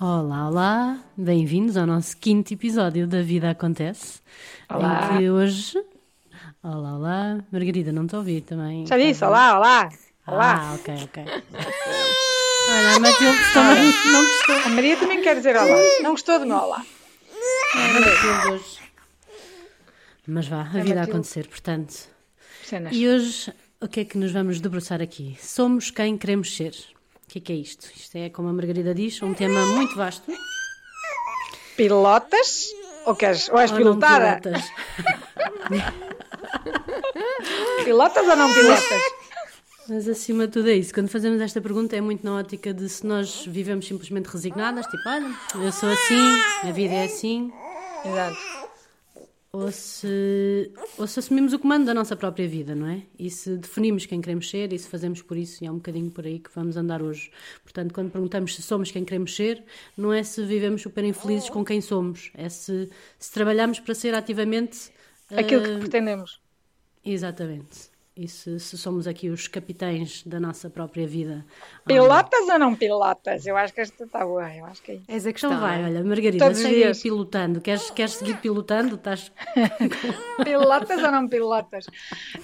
Olá, olá, bem-vindos ao nosso quinto episódio da Vida Acontece. Olá. Em que hoje. Olá, olá. Margarida, não te ouvi também. Já disse, olá, olá. Olá. Ah, ok, ok. Olha, a Matilde também não gostou. A Maria também quer dizer olá. Não gostou do meu olá. A Matilde hoje. Mas vá, a vida a acontecer, portanto. Cenas. E hoje, o que é que nos vamos debruçar aqui? Somos quem queremos ser. O que é que é isto? Isto é, como a Margarida diz, um tema muito vasto. Pilotas? Ou queres? Ou és Ou pilotada? pilotas? Pilotas ou não pilotas? Mas acima de tudo é isso. Quando fazemos esta pergunta é muito na ótica de se nós vivemos simplesmente resignadas, tipo, olha, eu sou assim, a vida é assim, Exato. Ou se, ou se assumimos o comando da nossa própria vida, não é? E se definimos quem queremos ser e se fazemos por isso, e é um bocadinho por aí que vamos andar hoje. Portanto, quando perguntamos se somos quem queremos ser, não é se vivemos super infelizes com quem somos, é se, se trabalhamos para ser ativamente. Aquilo eh, que pretendemos. Exatamente. E se, se somos aqui os capitães da nossa própria vida. Pilotas ou não pilotas? Eu acho que esta está boa. Eu acho que é isso. És a questão. Então vai, é? olha, Margarida, Todos os segue aí pilotando. Queres, queres seguir pilotando? Estás... Pilotas ou não pilotas?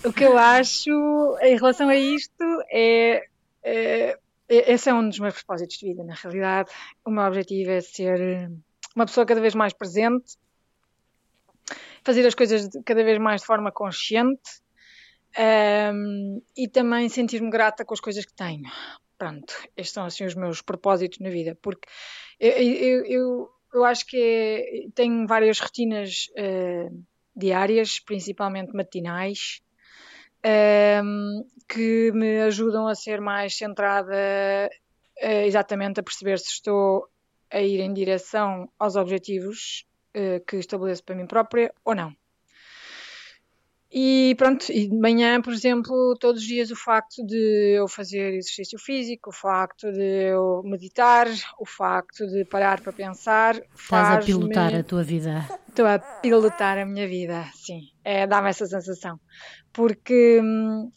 O que eu acho em relação a isto é, é- Esse é um dos meus propósitos de vida, na realidade. O meu objetivo é ser uma pessoa cada vez mais presente, fazer as coisas cada vez mais de forma consciente ahm, e também sentir-me grata com as coisas que tenho. Pronto, estes são assim os meus propósitos na vida, porque eu, eu, eu, eu acho que é- tenho várias rotinas eh, diárias, principalmente matinais, ehm, que me ajudam a ser mais centrada eh, exatamente a perceber se estou a ir em direção aos objetivos eh, que estabeleço para mim própria ou não. E pronto, e de manhã, por exemplo, todos os dias o facto de eu fazer exercício físico, o facto de eu meditar, o facto de parar para pensar, Estás a pilotar a tua vida. Estou a pilotar a minha vida, sim. É, Dá-me essa sensação. Porque, hum,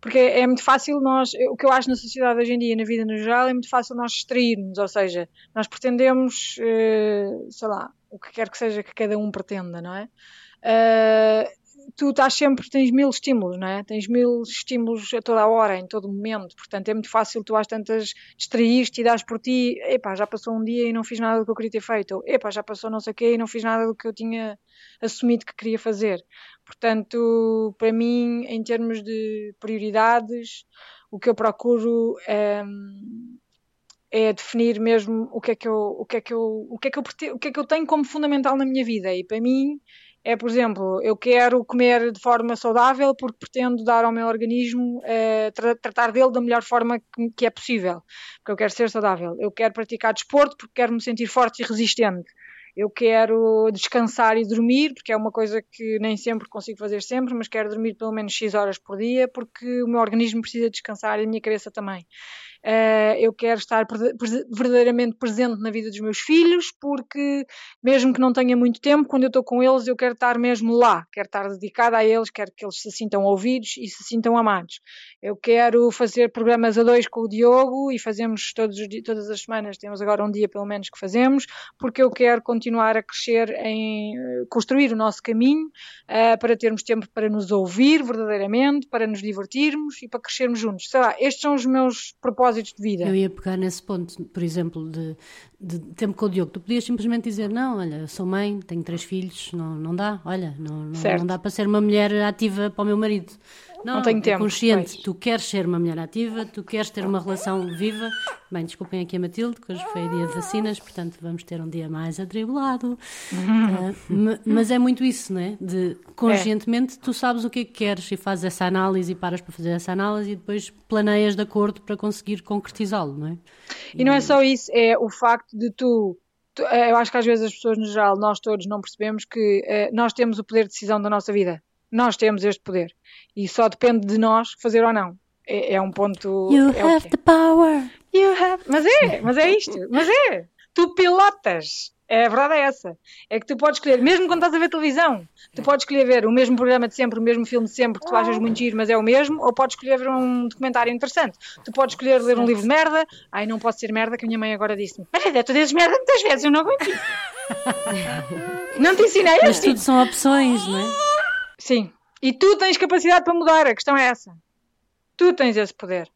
porque é muito fácil nós, o que eu acho na sociedade hoje em dia, na vida no geral, é muito fácil nós distrairmos, ou seja, nós pretendemos, eh, sei lá, o que quer que seja que cada um pretenda, não é? Eh, tu estás sempre, tens mil estímulos, não é? Tens mil estímulos a toda a hora, em todo momento, portanto é muito fácil tu às tantas distraíste e dás por ti, epá, já passou um dia e não fiz nada do que eu queria ter feito, ou epá, já passou não sei o quê e não fiz nada do que eu tinha assumido que queria fazer. Portanto, para mim, em termos de prioridades, o que eu procuro é, é definir mesmo o que é que eu, o que é que eu, o que é que eu, o que é que eu tenho como fundamental na minha vida. E para mim é, por exemplo, eu quero comer de forma saudável porque pretendo dar ao meu organismo, eh, tra- tratar dele da melhor forma que, que é possível, porque eu quero ser saudável. Eu quero praticar desporto porque quero me sentir forte e resistente. Eu quero descansar e dormir, porque é uma coisa que nem sempre consigo fazer sempre, mas quero dormir pelo menos X horas por dia, porque o meu organismo precisa descansar e a minha cabeça também. Eh, eu quero estar verdadeiramente presente na vida dos meus filhos, porque mesmo que não tenha muito tempo, quando eu estou com eles, eu quero estar mesmo lá, quero estar dedicada a eles, quero que eles se sintam ouvidos e se sintam amados. Eu quero fazer programas a dois com o Diogo e fazemos todos os todas as semanas, temos agora um dia pelo menos que fazemos, porque eu quero continuar a crescer em eh, construir o nosso caminho eh, para termos tempo para nos ouvir verdadeiramente, para nos divertirmos e para crescermos juntos. Sei lá, estes são os meus propósitos de vida. Eu ia pegar nesse ponto, por exemplo, de, de tempo com o Diogo. Tu podias simplesmente dizer: Não, olha, sou mãe, tenho três filhos, não, não dá, olha, não, não, não dá para ser uma mulher ativa para o meu marido. Não, tenho é tempo, consciente, pois. tu queres ser uma mulher ativa, tu queres ter uma relação viva. Bem, desculpem aqui a Matilde, que hoje foi dia de vacinas, portanto vamos ter um dia mais atribulado. Ma- mas é muito isso, não é? De conscientemente tu sabes o que é que queres e fazes essa análise e paras para fazer essa análise e depois planeias de acordo para conseguir concretizá-lo, não é? E não é só isso, é o facto de tu. eh, eu acho que às vezes as pessoas, no geral, nós todos não percebemos que eh, nós temos o poder de decisão da nossa vida. Nós temos este poder. E só depende de nós fazer ou não. É, é um ponto. You é have the power. You have- Mas é, mas é isto. Mas é. Tu pilotas. É, a verdade é essa. É que tu podes escolher, mesmo quando estás a ver televisão, tu podes escolher ver o mesmo programa de sempre, o mesmo filme de sempre, que tu achas muito giro, mas é o mesmo, ou podes escolher ver um documentário interessante. Tu podes escolher ler um livro de merda. Ai, não pode ser merda, que a minha mãe agora disse-me. Mas é, tu dizes merda muitas vezes, eu não aguento não te ensinei Mas tudo são opções, não é? Sim. E tu tens capacidade para mudar, a questão é essa. Tu tens esse poder.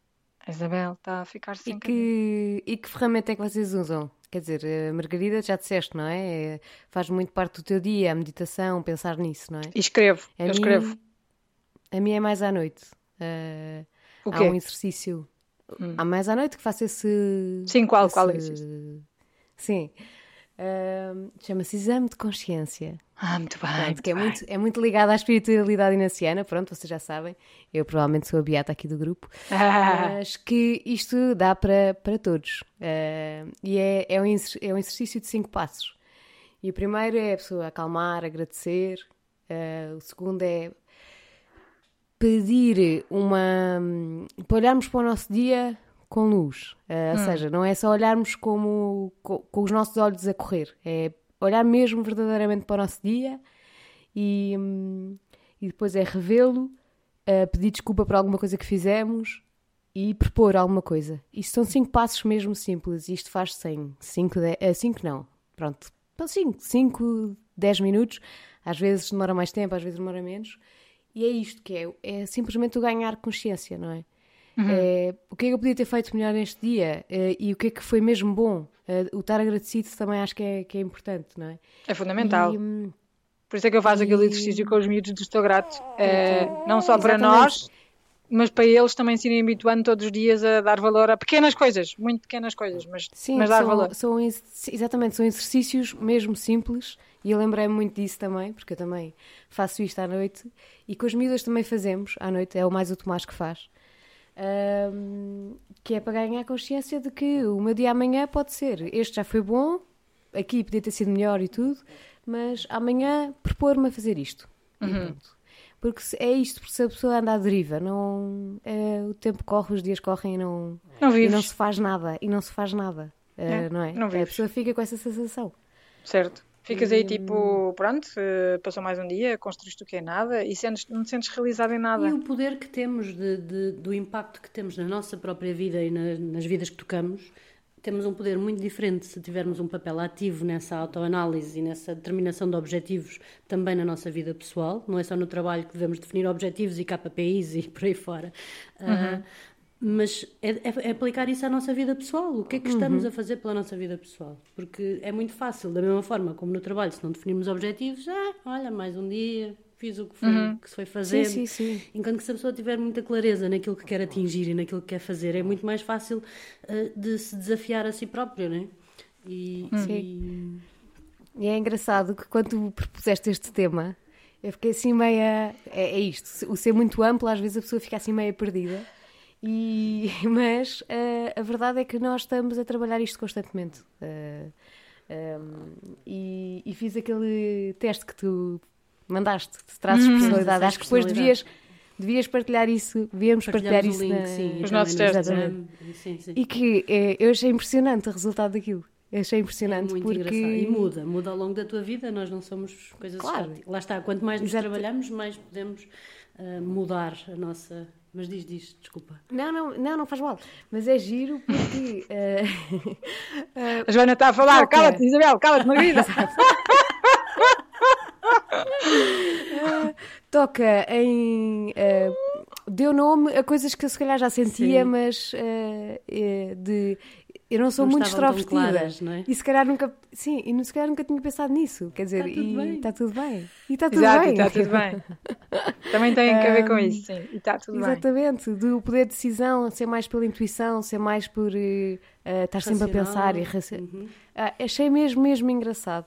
A Isabel está a ficar sem e que, e que ferramenta é que vocês usam? Quer dizer, a Margarida já disseste, não é? é? Faz muito parte do teu dia, a meditação, pensar nisso, não é? E escrevo, a eu mim, escrevo. A minha é mais à noite. Uh, o há quê? um exercício. Hum. Há mais à noite que faço esse. Sim, qual, esse, qual é esse? Sim. Uh, Chama-se Exame de Consciência. Ah, muito bem. Pronto, muito que é bem. muito, é muito ligado à espiritualidade inaciana, pronto, vocês já sabem. Eu provavelmente sou a beata aqui do grupo. Ah. Mas que isto dá para, para todos. Uh, e é, é, um, é um exercício de cinco passos. E o primeiro é a pessoa acalmar, agradecer. Uh, o segundo é pedir uma. para olharmos para o nosso dia com luz. Uh, hum. Ou seja, não é só olharmos como, com, com, os nossos olhos a correr, é olhar mesmo verdadeiramente para o nosso dia e, um, e depois é revê-lo, uh, pedir desculpa por alguma coisa que fizemos e propor alguma coisa. Isto são cinco passos mesmo simples. Isto faz-se em 5, uh, cinco não, pronto, 5, 5, 10 minutos. Às vezes demora mais tempo, às vezes demora menos. E é isto que é, é simplesmente o ganhar consciência, não é? Uhum. É, o que é que eu podia ter feito melhor neste dia uh, e o que é que foi mesmo bom. Uh, o estar agradecido também acho que é, que é importante, não é? É fundamental. E, hum, Por isso é que eu faço e... aquele exercício com os miúdos do Estou Grato. É, não só para nós, mas para eles também se irem habituando todos os dias a dar valor a pequenas coisas, muito pequenas coisas, mas, Sim, mas dar são, valor. São, exatamente, são exercícios mesmo simples e eu lembrei-me muito disso também, porque eu também faço isto à noite e com as miúdas também fazemos à noite, é o mais o Tomás que faz. Um, que é para ganhar consciência de que o meu dia amanhã pode ser este já foi bom, aqui podia ter sido melhor e tudo, mas amanhã propor-me a fazer isto. Uhum. Porque é isto, porque se a pessoa anda à deriva, não, é, o tempo corre, os dias correm e não, não, e não se faz nada, e não se faz nada, é, uh, não é? Não a pessoa fica com essa sensação. Certo. Ficas aí tipo, pronto, passou mais um dia, construíste o que é nada e sentes, não te sentes realizado em nada. E o poder que temos de, de, do impacto que temos na nossa própria vida e na, nas vidas que tocamos, temos um poder muito diferente se tivermos um papel ativo nessa autoanálise e nessa determinação de objetivos também na nossa vida pessoal. Não é só no trabalho que devemos definir objetivos e KPIs e por aí fora. Uhum. Uh, mas é, é, aplicar isso à nossa vida pessoal. O que é que estamos Uhum. a fazer pela nossa vida pessoal? Porque é muito fácil, da mesma forma como no trabalho, se não definirmos objetivos, ah, olha, mais um dia, fiz o que, foi, Uhum. que se foi fazer. Sim, sim, sim. Enquanto que se a pessoa tiver muita clareza naquilo que quer atingir e naquilo que quer fazer, é muito mais fácil uh, de se desafiar a si próprio, não é? E, Sim. E é engraçado que quando tu propuseste este tema, eu fiquei assim meia. É, é isto, o ser muito amplo, às vezes a pessoa fica assim meia perdida. E, mas uh, a verdade é que nós estamos a trabalhar isto constantemente. Uh, um, e, e, fiz aquele teste que tu mandaste, de traços de personalidade. Acho que depois devias, devias partilhar isso, devíamos partilhar isso link, na, sim, Os nossos testes. Sim, sim. E que eh, eu achei impressionante o resultado daquilo. Eu achei impressionante É muito porque... engraçado. E muda, muda ao longo da tua vida, nós não somos coisas Claro. estáticas. Lá está, quanto mais nos Exato. trabalhamos, mais podemos uh, mudar a nossa. Mas diz, diz, desculpa. Não, não, não, não faz mal. Mas é giro porque. eh, eh, A Joana está a falar, Ok. cala-te, Isabel, cala-te, Margarida. toca em. deu nome a coisas que eu se calhar já sentia, Sim. mas de. Eu não sou Não muito extrovertida. claras, não é? E se calhar nunca. Sim, e se calhar nunca tinha pensado nisso. Quer dizer, Está tudo e bem. está tudo bem. E está tudo Exato, bem. está tudo bem. Também tem a ver com isso, sim. E está tudo bem. Exatamente, do poder de decisão, ser mais pela intuição, ser mais por eh, estar sempre a Racional. pensar e raci- Uhum. Ah, achei mesmo, mesmo engraçado.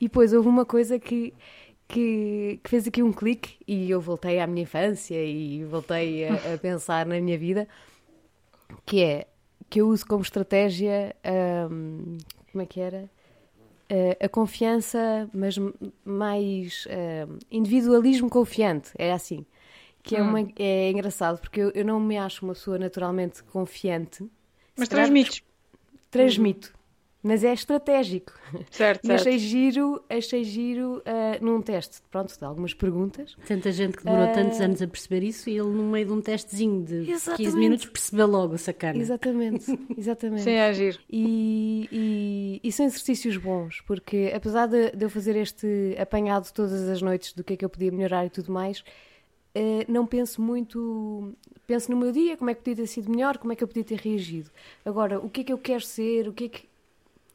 E depois houve uma coisa que, que, que fez aqui um clique e eu voltei à minha infância e voltei a, a pensar na minha vida, que é que eu uso como estratégia, ahm, como é que era? Ah, a confiança, mas mais ahm, individualismo confiante, é assim. Que é, Hum. uma, é engraçado, porque eu, eu não me acho uma pessoa naturalmente confiante. Mas transmites. Transmito. Mas é estratégico. Certo, E certo. achei giro, achei giro uh, num teste, pronto, de algumas perguntas. Tanta gente que demorou Ah. tantos anos a perceber isso e ele, no meio de um testezinho de 15 Exatamente. minutos, percebeu logo, sacana. Exatamente, exatamente. Sim, é giro. E, e, e são exercícios bons, porque apesar de, de eu fazer este apanhado todas as noites do que é que eu podia melhorar e tudo mais, eh, não penso muito. Penso no meu dia, como é que podia ter sido melhor, como é que eu podia ter reagido. Agora, o que é que eu quero ser, o que é que.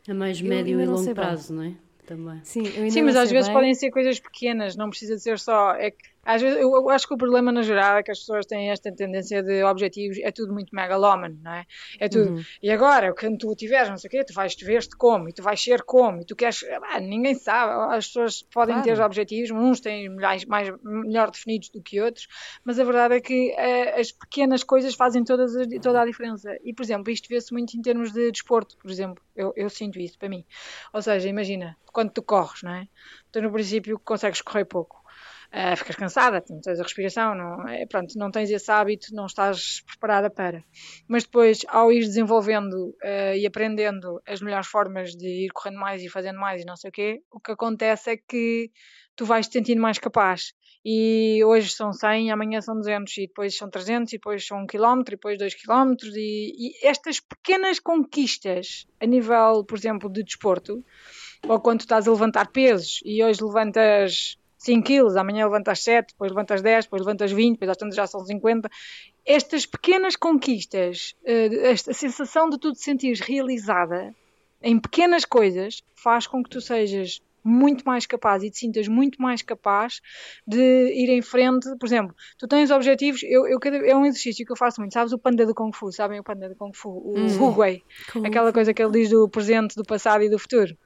A mais Eu médio e longo sei bem. prazo, não é? Também. Sim, eu ainda Sim, não mas às vezes bem. podem ser coisas pequenas, não precisa de ser só. É que, às vezes, eu, eu acho que o problema no geral é que as pessoas têm esta tendência de objetivos, é tudo muito megalómano, não é? É tudo. Uhum. E agora, quando tu tiveres, não sei o quê, tu vais te ver-te como, e tu vais ser como, e tu queres. ah, ninguém sabe, as pessoas podem Claro. ter objetivos, uns têm mais, mais, melhor definidos do que outros, mas a verdade é que eh, as pequenas coisas fazem todas, as- toda a diferença. E, por exemplo, isto vê-se muito em termos de desporto, por exemplo, eu, eu sinto isso para mim. Ou seja, imagina, quando tu corres, não é? Tu no princípio consegues correr pouco. Ah, ficas cansada, não tens a respiração, não, é, pronto, não tens esse hábito, não estás preparada para. Mas depois, ao ir desenvolvendo ah, e aprendendo as melhores formas de ir correndo mais e fazendo mais e não sei o quê, o que acontece é que tu vais te sentindo mais capaz. E hoje são 100, amanhã são 200, e depois são 300, e depois são 1 km, e depois 2 km. E, e estas pequenas conquistas, a nível, por exemplo, de desporto, ou quando estás a levantar pesos e hoje levantas 5 quilos, amanhã levantas 7, depois levantas 10, depois levantas 20, depois às tantas já são 50. Estas pequenas conquistas, eh, esta sensação de tu te sentires realizada em pequenas coisas, faz com que tu sejas muito mais capaz e te sintas muito mais capaz de ir em frente. Por exemplo, tu tens objetivos, eu, eu é um exercício que eu faço muito, sabes o panda do Kung Fu, sabem o panda do Kung Fu, o Wu Wei, aquela coisa que ele diz do presente, do passado e do futuro.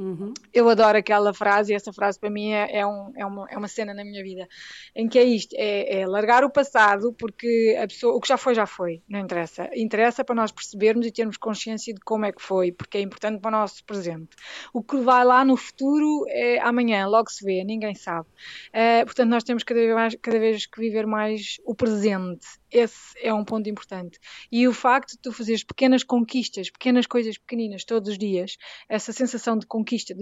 Uhum. Eu adoro aquela frase e essa frase para mim é, é, um- é uma, é uma cena na minha vida em que é isto, é, é largar o passado porque pessoa, o que já foi já foi, não interessa. Interessa para nós percebermos e termos consciência de como é que foi, porque é importante para o nosso presente. O que vai lá no futuro é amanhã, logo se vê, ninguém sabe. Eh, portanto, nós temos cada vez, mais, cada vez que viver mais o presente. Esse é um ponto importante. E o facto de tu fazeres pequenas conquistas, pequenas coisas pequeninas todos os dias, essa sensação de conquista, de,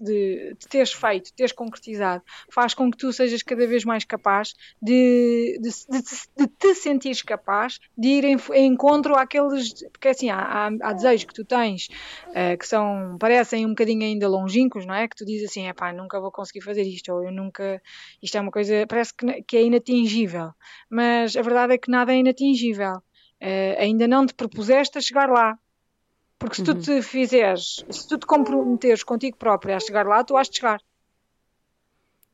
de, de teres feito, teres concretizado, faz com que tu sejas cada vez mais capaz de, de, de, de te sentires capaz de ir em, em encontro àqueles. Porque assim, há, há, há desejos que tu tens eh, que são, parecem um bocadinho ainda longínquos, não é? Que tu dizes assim, é pá, nunca vou conseguir fazer isto, ou eu nunca. Isto é uma coisa, parece que, que é inatingível. Mas a verdade é que nada é inatingível. Eh, ainda não te propuseste a chegar lá. Porque se tu te fizeres, se tu te comprometeres contigo próprio a chegar lá, tu has de chegar.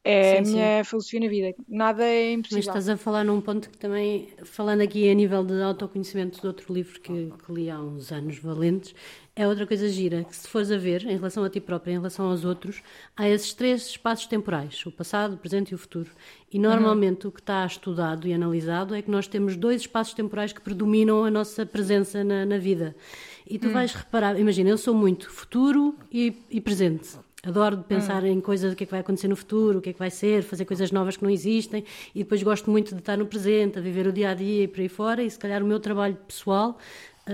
É Sim, a sim. minha filosofia na vida. Nada é Mas impossível. estás a falar num ponto que também, falando aqui a nível de autoconhecimento de outro livro que, que li há uns anos valentes, é outra coisa gira, que se fores a ver, em relação a ti própria, em relação aos outros, há esses três espaços temporais, o passado, o presente e o futuro. E normalmente o que está estudado e analisado é que nós temos dois espaços temporais que predominam a nossa presença na, na vida. E tu vais reparar, imagina, eu sou muito futuro e, e presente. Adoro de pensar em coisas, o que é que vai acontecer no futuro, o que é que vai ser, fazer coisas novas que não existem e depois gosto muito de estar no presente, a viver o dia a dia e por aí fora. E se calhar o meu trabalho pessoal,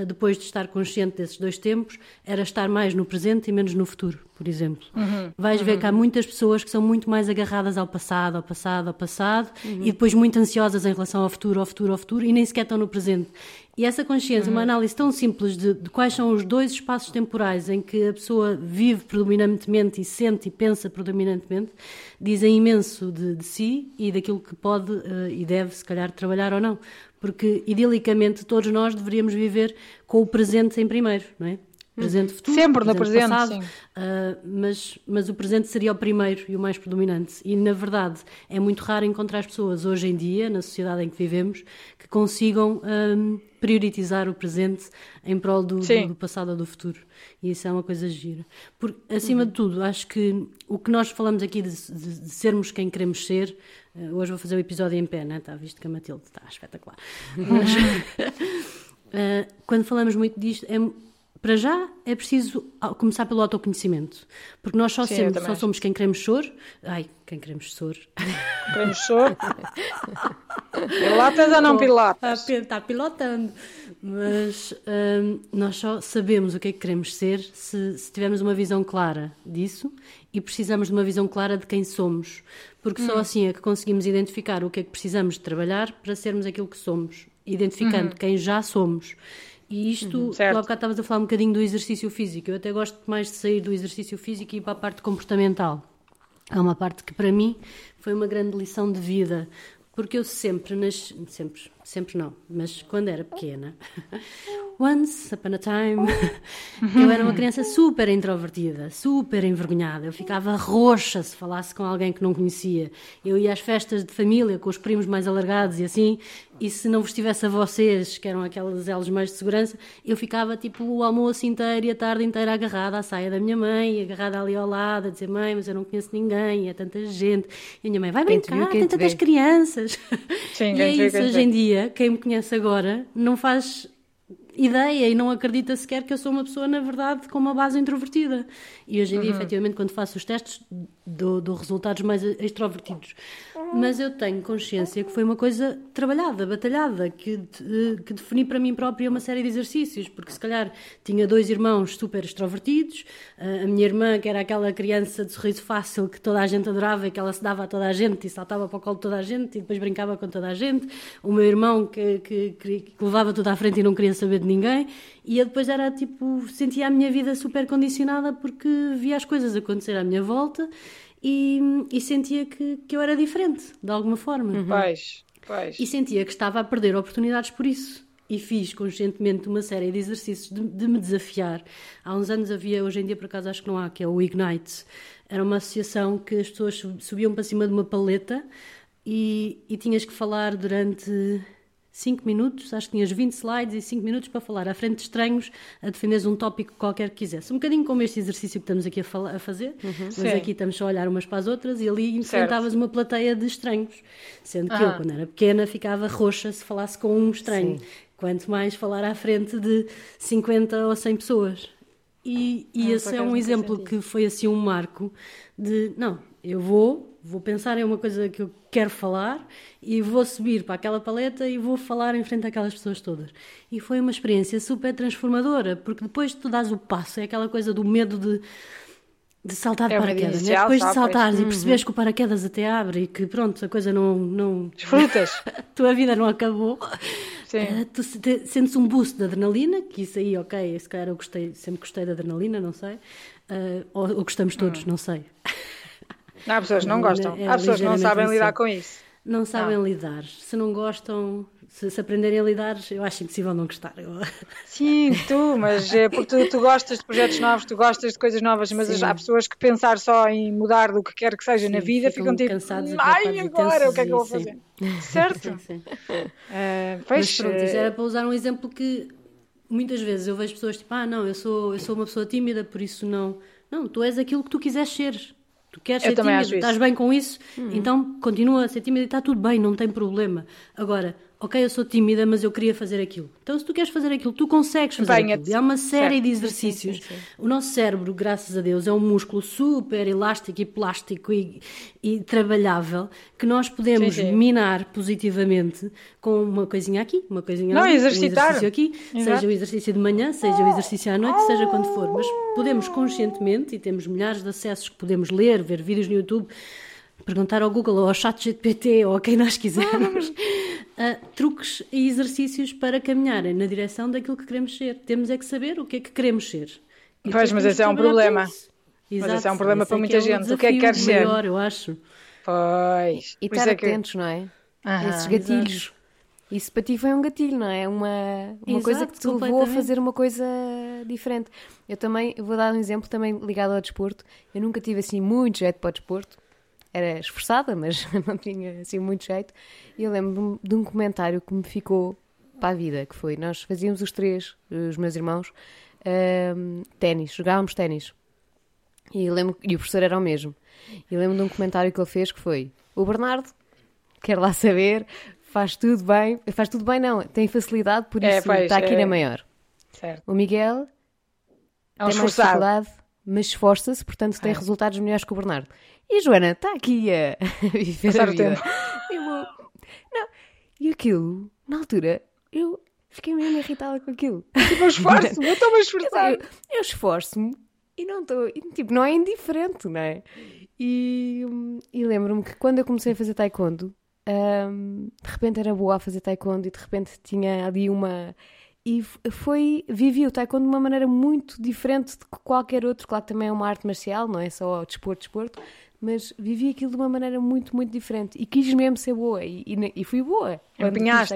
depois de estar consciente desses dois tempos, era estar mais no presente e menos no futuro, por exemplo. Vais ver que há muitas pessoas que são muito mais agarradas ao passado, ao passado, ao passado e depois muito ansiosas em relação ao futuro, ao futuro, ao futuro e nem sequer estão no presente. E essa consciência, uma análise tão simples de, de quais são os dois espaços temporais em que a pessoa vive predominantemente e sente e pensa predominantemente, dizem imenso de, de si e daquilo que pode eh, e deve, se calhar, trabalhar ou não. Porque, idilicamente, todos nós deveríamos viver com o presente em primeiro, não é? Presente, futuro, Sempre no presente, passado. Uh, mas, mas o presente seria o primeiro e o mais predominante. E, na verdade, é muito raro encontrar pessoas hoje em dia, na sociedade em que vivemos, que consigam um, priorizar o presente em prol do, do, do passado ou do futuro. E isso é uma coisa gira. Porque, acima de tudo, acho que o que nós falamos aqui de, de- de sermos quem queremos ser, uh, hoje vou fazer o episódio em pé, né? está visto que a Matilde está espetacular. Mas, Uh, quando falamos muito disto, é, para já é preciso ah, começar pelo autoconhecimento. Porque nós só, Sim, sempre, só somos quem queremos ser. Ai, quem queremos ser. Queremos sor. Pilatas ou não pilatas? Está pilotando. Mas hum, nós só sabemos o que é que queremos ser se, se, tivermos uma visão clara disso e precisamos de uma visão clara de quem somos. Porque só assim é que conseguimos identificar o que é que precisamos de trabalhar para sermos aquilo que somos, identificando uhum. quem já somos. E isto, uhum, há bocado estavas a falar um bocadinho do exercício físico. Eu até gosto mais de sair do exercício físico e ir para a parte comportamental. Há uma parte que para mim foi uma grande lição de vida, porque eu sempre, nas, sempre, sempre não, mas quando era pequena, once upon a time, eu era uma criança super introvertida, super envergonhada. Eu ficava roxa se falasse com alguém que não conhecia. Eu ia às festas de família com os primos mais alargados e assim, e se não vos tivesse a vocês, que eram aquelas elos mais de segurança, eu ficava tipo o almoço inteiro e a tarde inteira agarrada à saia da minha mãe, agarrada ali ao lado, a dizer: Mãe, mas eu não conheço ninguém, é tanta gente. E a minha mãe, vai brincar, tem tantas crianças. Sim, e é isso, hoje em dia, quem me conhece agora não faz ideia e não acredita sequer que eu sou uma pessoa, na verdade, com uma base introvertida. E hoje em dia, uhum. efetivamente, quando faço os testes, dou resultados mais extrovertidos. Mas eu tenho consciência que foi uma coisa trabalhada, batalhada, que, que defini para mim própria uma série de exercícios, porque se calhar tinha dois irmãos super extrovertidos, a minha irmã, que era aquela criança de sorriso fácil que toda a gente adorava e que ela se dava a toda a gente e saltava para o colo de toda a gente e depois brincava com toda a gente, o meu irmão que, que, que levava tudo à frente e não queria saber de ninguém, e eu depois era tipo, sentia a minha vida super condicionada porque via as coisas acontecer à minha volta e, e sentia que, que eu era diferente, de alguma forma. Uhum. Pois, pois. E sentia que estava a perder oportunidades por isso. E fiz conscientemente uma série de exercícios de, de, me desafiar. Há uns anos havia, hoje em dia por acaso acho que não há, que é o Ignite. Era uma associação que as pessoas subiam para cima de uma paleta e, e tinhas que falar durante 5 minutos, acho que tinhas 20 slides e 5 minutos para falar à frente de estranhos, a defenderes um tópico qualquer que quisesse. Um bocadinho como este exercício que estamos aqui a, falar, a fazer, uhum, mas sim. aqui estamos só a olhar umas para as outras e ali enfrentavas uma plateia de estranhos. Sendo que ah. eu, quando era pequena, ficava roxa se falasse com um estranho. Sim. Quanto mais falar à frente de 50 ou 100 pessoas. E, e ah, esse é um exemplo que foi assim um marco de, não, eu vou, vou pensar em uma coisa que eu quero falar e vou subir para aquela paleta e vou falar em frente àquelas pessoas todas. E foi uma experiência super transformadora, porque depois tu dás o passo, é aquela coisa do medo de, de saltar de é paraquedas, né? depois de saltares uhum. e perceberes que o paraquedas até abre e que pronto, a coisa não. não... Desfrutas! a tua vida não acabou. Uh, tu sentes um boost de adrenalina, que isso aí, ok, se calhar eu gostei, sempre gostei da adrenalina, não sei. Uh, ou, ou, gostamos todos, hum. não sei. Há pessoas que não gostam. É Há pessoas que não sabem lidar com isso. Não sabem não. lidar. Se não gostam, se, se, aprenderem a lidar, eu acho impossível não gostar. Sim, tu, mas é porque tu, tu, gostas de projetos novos, tu gostas de coisas novas, mas Sim. há pessoas que pensar só em mudar do que quer que seja sim, na vida ficam, ficam tipo, ai agora, o que é que eu vou fazer? Certo? Sim, uh, mas pronto, isso era para usar um exemplo que muitas vezes eu vejo pessoas tipo, ah não, eu sou, eu sou uma pessoa tímida, por isso não. Não, tu és aquilo que tu quiseres ser Tu queres ser tímido, estás bem com isso, uhum. então continua a ser tímido e está tudo bem, não tem problema. Agora, ok, eu sou tímida, mas eu queria fazer aquilo. Então, se tu queres fazer aquilo, tu consegues fazer aquilo. E há uma série certo. de exercícios. Sim, sim, sim. O nosso cérebro, graças a Deus, é um músculo super elástico e plástico e, e trabalhável que nós podemos minar positivamente com uma coisinha aqui, uma coisinha Não, ali, exercitar. um exercício aqui, Exato. seja o exercício de manhã, seja o exercício à noite, seja quando for. Mas podemos conscientemente, e temos milhares de acessos que podemos ler, ver vídeos no YouTube, perguntar ao Google ou ao ChatGPT ou a quem nós quisermos uh, truques e exercícios para caminharem na direção daquilo que queremos ser. Temos é que saber o que é que queremos ser. E pois, mas esse é um problema. Exato, mas esse é um problema para muita é gente. O que é que queres ser? Maior, eu acho. Pois. E, estar é atentos, que... não é? Aham, Esses gatilhos. Exato. Isso para ti foi um gatilho, não é? Uma, uma Exato, coisa que te levou a fazer uma coisa diferente. Eu também, vou dar um exemplo também ligado ao desporto. Eu nunca tive assim muito jeito para o desporto era esforçada, mas não tinha assim muito jeito. E eu lembro de um comentário que me ficou para a vida, que foi, nós fazíamos os três, os meus irmãos, um, ténis, jogávamos ténis. E, lembro, e o professor era o mesmo. E lembro de um comentário que ele fez que foi, o Bernardo, quer lá saber, faz tudo bem, faz tudo bem não, tem facilidade, por é, isso é, pois, está aqui é... na maior. Certo. O Miguel é um tem mais dificuldade, mas esforça-se, portanto tem é. resultados melhores que o Bernardo. E a Joana está aqui a viver Passar a vida. Eu, não, e aquilo, na altura, eu Fiquei mesmo irritada com aquilo. Tipo, eu esforço-me, eu estou-me a esforçar. Eu, eu esforço-me e não estou. Tipo, não é indiferente, não é? E, e lembro-me que quando eu comecei a fazer taekwondo, um, de repente era boa a fazer taekwondo e de repente tinha ali uma. E foi. Vivi o taekwondo de uma maneira muito diferente de qualquer outro. Claro que também é uma arte marcial, não é só desporto, desporto, mas vivi aquilo de uma maneira muito, muito diferente e quis mesmo ser boa e, e, e fui boa. Empenhaste.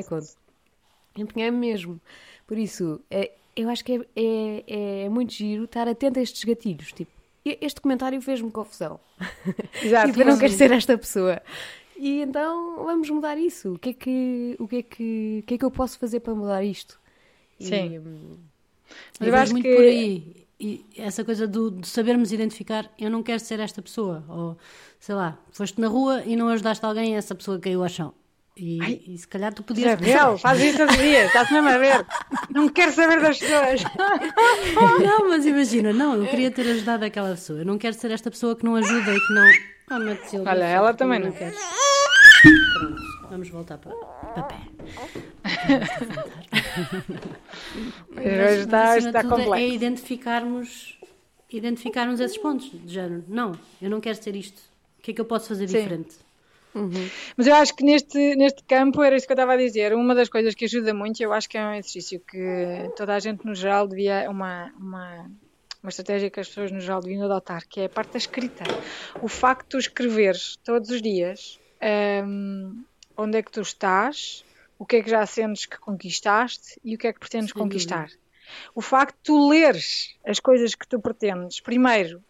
Empenhei-me mesmo. Por isso, é, eu acho que é, é, é, muito giro estar atento a estes gatilhos. Tipo, este comentário fez-me confusão. Exato. tipo, eu não quero ser esta pessoa. E então vamos mudar isso. O que é que, o que, é que, o que, é que eu posso fazer para mudar isto? Sim. E, hum, eu, acho muito que... por aí. E essa coisa do, de sabermos identificar, eu não quero ser esta pessoa. Ou, sei lá, foste na rua e não ajudaste alguém essa pessoa caiu ao chão. E, e, se calhar tu podias. Isabel, faz isso todos os dias, estás mesmo a ver. Não quero saber das pessoas. Não, mas imagina, não, eu queria ter ajudado aquela pessoa. Eu não quero ser esta pessoa que não ajuda e que não. Oh, Matilde, Olha, ela também não, não quer. Pronto, vamos voltar para, para pé. Hoje está, está complexo. É identificarmos, identificarmos esses pontos de género. Não, eu não quero ser isto. O que é que eu posso fazer Sim. diferente? Uhum. Mas eu acho que neste, neste campo era isso que eu estava a dizer. Uma das coisas que ajuda muito, eu acho que é um exercício que toda a gente no geral devia. Uma, uma, uma estratégia que as pessoas no geral deviam adotar, que é a parte da escrita. O facto de escreveres todos os dias um, onde é que tu estás, o que é que já sentes que conquistaste e o que é que pretendes Sim, conquistar. O facto de tu leres as coisas que tu pretendes, primeiro,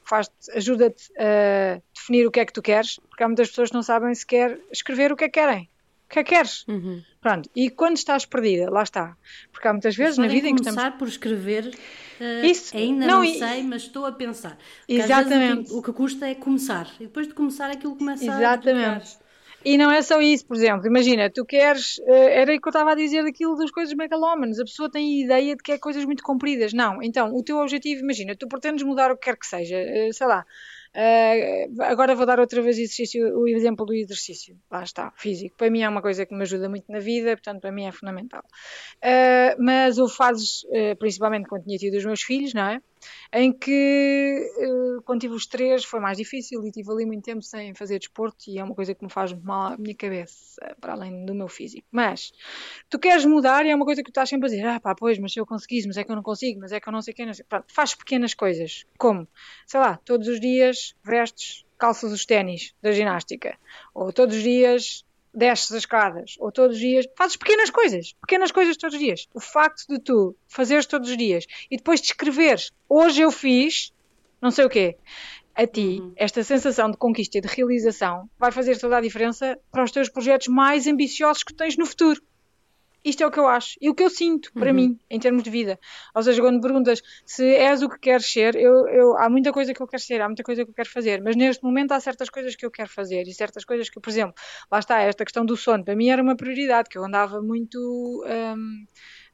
ajuda-te a definir o que é que tu queres, porque há muitas pessoas que não sabem sequer escrever o que é que querem. O que é que queres? Uhum. Pronto. E quando estás perdida, lá está. Porque há muitas vezes na vida em que estamos. começar por escrever. Uh, Isso. Ainda não, não e... sei, mas estou a pensar. Porque Exatamente. O que, o que, custa é começar. E depois de começar, aquilo começa Exatamente. a. E não é só isso, por exemplo, imagina, tu queres, eh, era o que eu estava a dizer daquilo das coisas megalómanas, a pessoa tem ideia de que é coisas muito compridas. Não, então, o teu objetivo, imagina, tu pretendes mudar o que quer que seja, eh, sei lá, Uh, agora vou dar outra vez exercício, o exemplo do exercício. Lá está, físico. Para mim é uma coisa que me ajuda muito na vida, portanto, para mim é fundamental. Uh, mas o fazes, uh, principalmente quando tinha tido os meus filhos, não é? Em que eh, quando tive os três foi mais difícil e tive ali muito tempo sem fazer desporto e é uma coisa que me faz mal à minha cabeça, para além do meu físico. Mas tu queres mudar e é uma coisa que tu estás sempre a dizer, ah pá, pois, mas se eu conseguisse, mas é que eu não consigo, mas é que eu não sei quem, não sei. Pronto, faz pequenas coisas, como, sei lá, todos os dias vestes calças os ténis da ginástica, ou todos os dias desces as escadas, ou todos os dias, fazes pequenas coisas, pequenas coisas todos os dias. O facto de tu fazeres todos os dias e depois de escreveres, hoje eu fiz, não sei o quê, a ti, uhum. esta sensação de conquista e de realização vai fazer toda a diferença para os teus projetos mais ambiciosos que tens no futuro. Isto é o que eu acho e o que eu sinto para uhum. mim, em termos de vida. Ou seja, quando me perguntas se és o que queres ser, eu, eu, há muita coisa que eu quero ser, há muita coisa que eu quero fazer, mas neste momento há certas coisas que eu quero fazer e certas coisas que, por exemplo, lá está, esta questão do sono, para mim era uma prioridade, que eu andava muito. Um,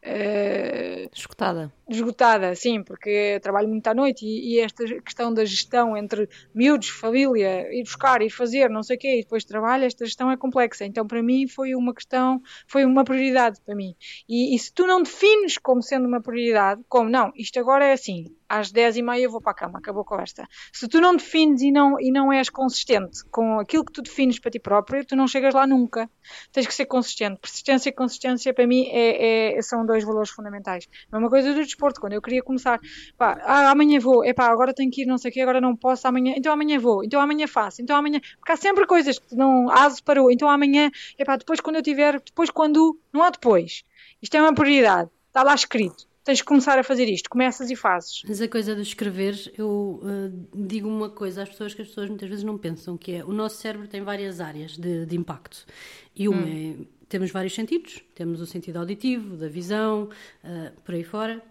Uh, esgotada. Esgotada, sim, porque trabalho muito à noite e, e, esta questão da gestão entre miúdos, família, ir buscar, ir fazer, não sei o quê, e depois trabalho, esta gestão é complexa. Então, para mim, foi uma questão, foi uma prioridade para mim. E, e se tu não defines como sendo uma prioridade, como não, isto agora é assim, às 10 e meia eu vou para a cama, acabou com esta. Se tu não defines e não, e não és consistente com aquilo que tu defines para ti próprio, tu não chegas lá nunca. Tens que ser consistente. Persistência e consistência para mim é, é, são dois valores fundamentais. É uma coisa do desporto, quando eu queria começar, pá, ah, amanhã vou, é pá, agora tenho que ir, não sei o quê, agora não posso, amanhã, então amanhã vou, então amanhã faço, então amanhã, porque há sempre coisas que não, aso parou, então amanhã, é pá, depois quando eu tiver, depois quando, não há depois. Isto é uma prioridade, está lá escrito tens de começar a fazer isto, começas e fazes. Mas a coisa de escrever, eu uh, digo uma coisa às pessoas que as pessoas muitas vezes não pensam, que é o nosso cérebro tem várias áreas de, de impacto. E uma hum. é, temos vários sentidos, temos o sentido auditivo, da visão, uh, por aí fora.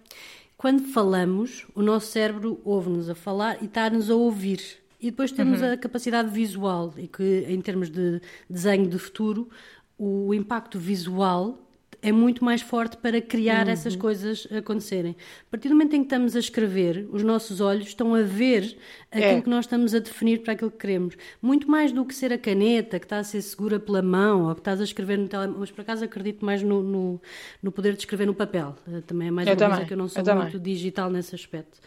Quando falamos, o nosso cérebro ouve-nos a falar e está-nos a ouvir. E depois temos uhum. a capacidade visual, e que em termos de desenho de futuro, o impacto visual é muito mais forte para criar Uhum. essas coisas acontecerem. A partir do momento em que estamos a escrever, os nossos olhos estão a ver aquilo É. que nós estamos a definir para aquilo que queremos. Muito mais do que ser a caneta que está a ser segura pela mão ou que estás a escrever no telemóvel. Mas por acaso acredito mais no, no, no poder de escrever no papel. Eh, Também é mais Eu uma também, coisa que eu não sou eu também. muito digital nesse aspecto.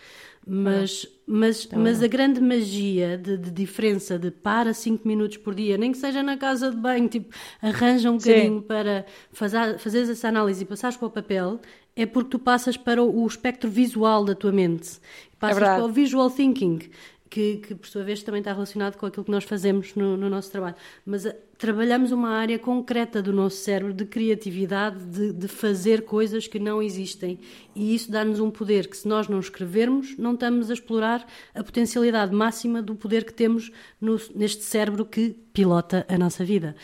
Mas, mas, mas a grande magia de, de diferença de para 5 minutos por dia, nem que seja na casa de banho, tipo, arranja um bocadinho para fazer, fazeres essa análise e passares para o papel, é porque tu passas para o, o espectro visual da tua mente. Passas verdade. para o visual thinking. Que, que, por sua vez também está relacionado com aquilo que nós fazemos no, no nosso trabalho. Mas eh, trabalhamos uma área concreta do nosso cérebro de criatividade, de, de fazer coisas que não existem. E isso dá-nos um poder que, se nós não escrevermos, não estamos a explorar a potencialidade máxima do poder que temos no- neste cérebro que pilota a nossa vida.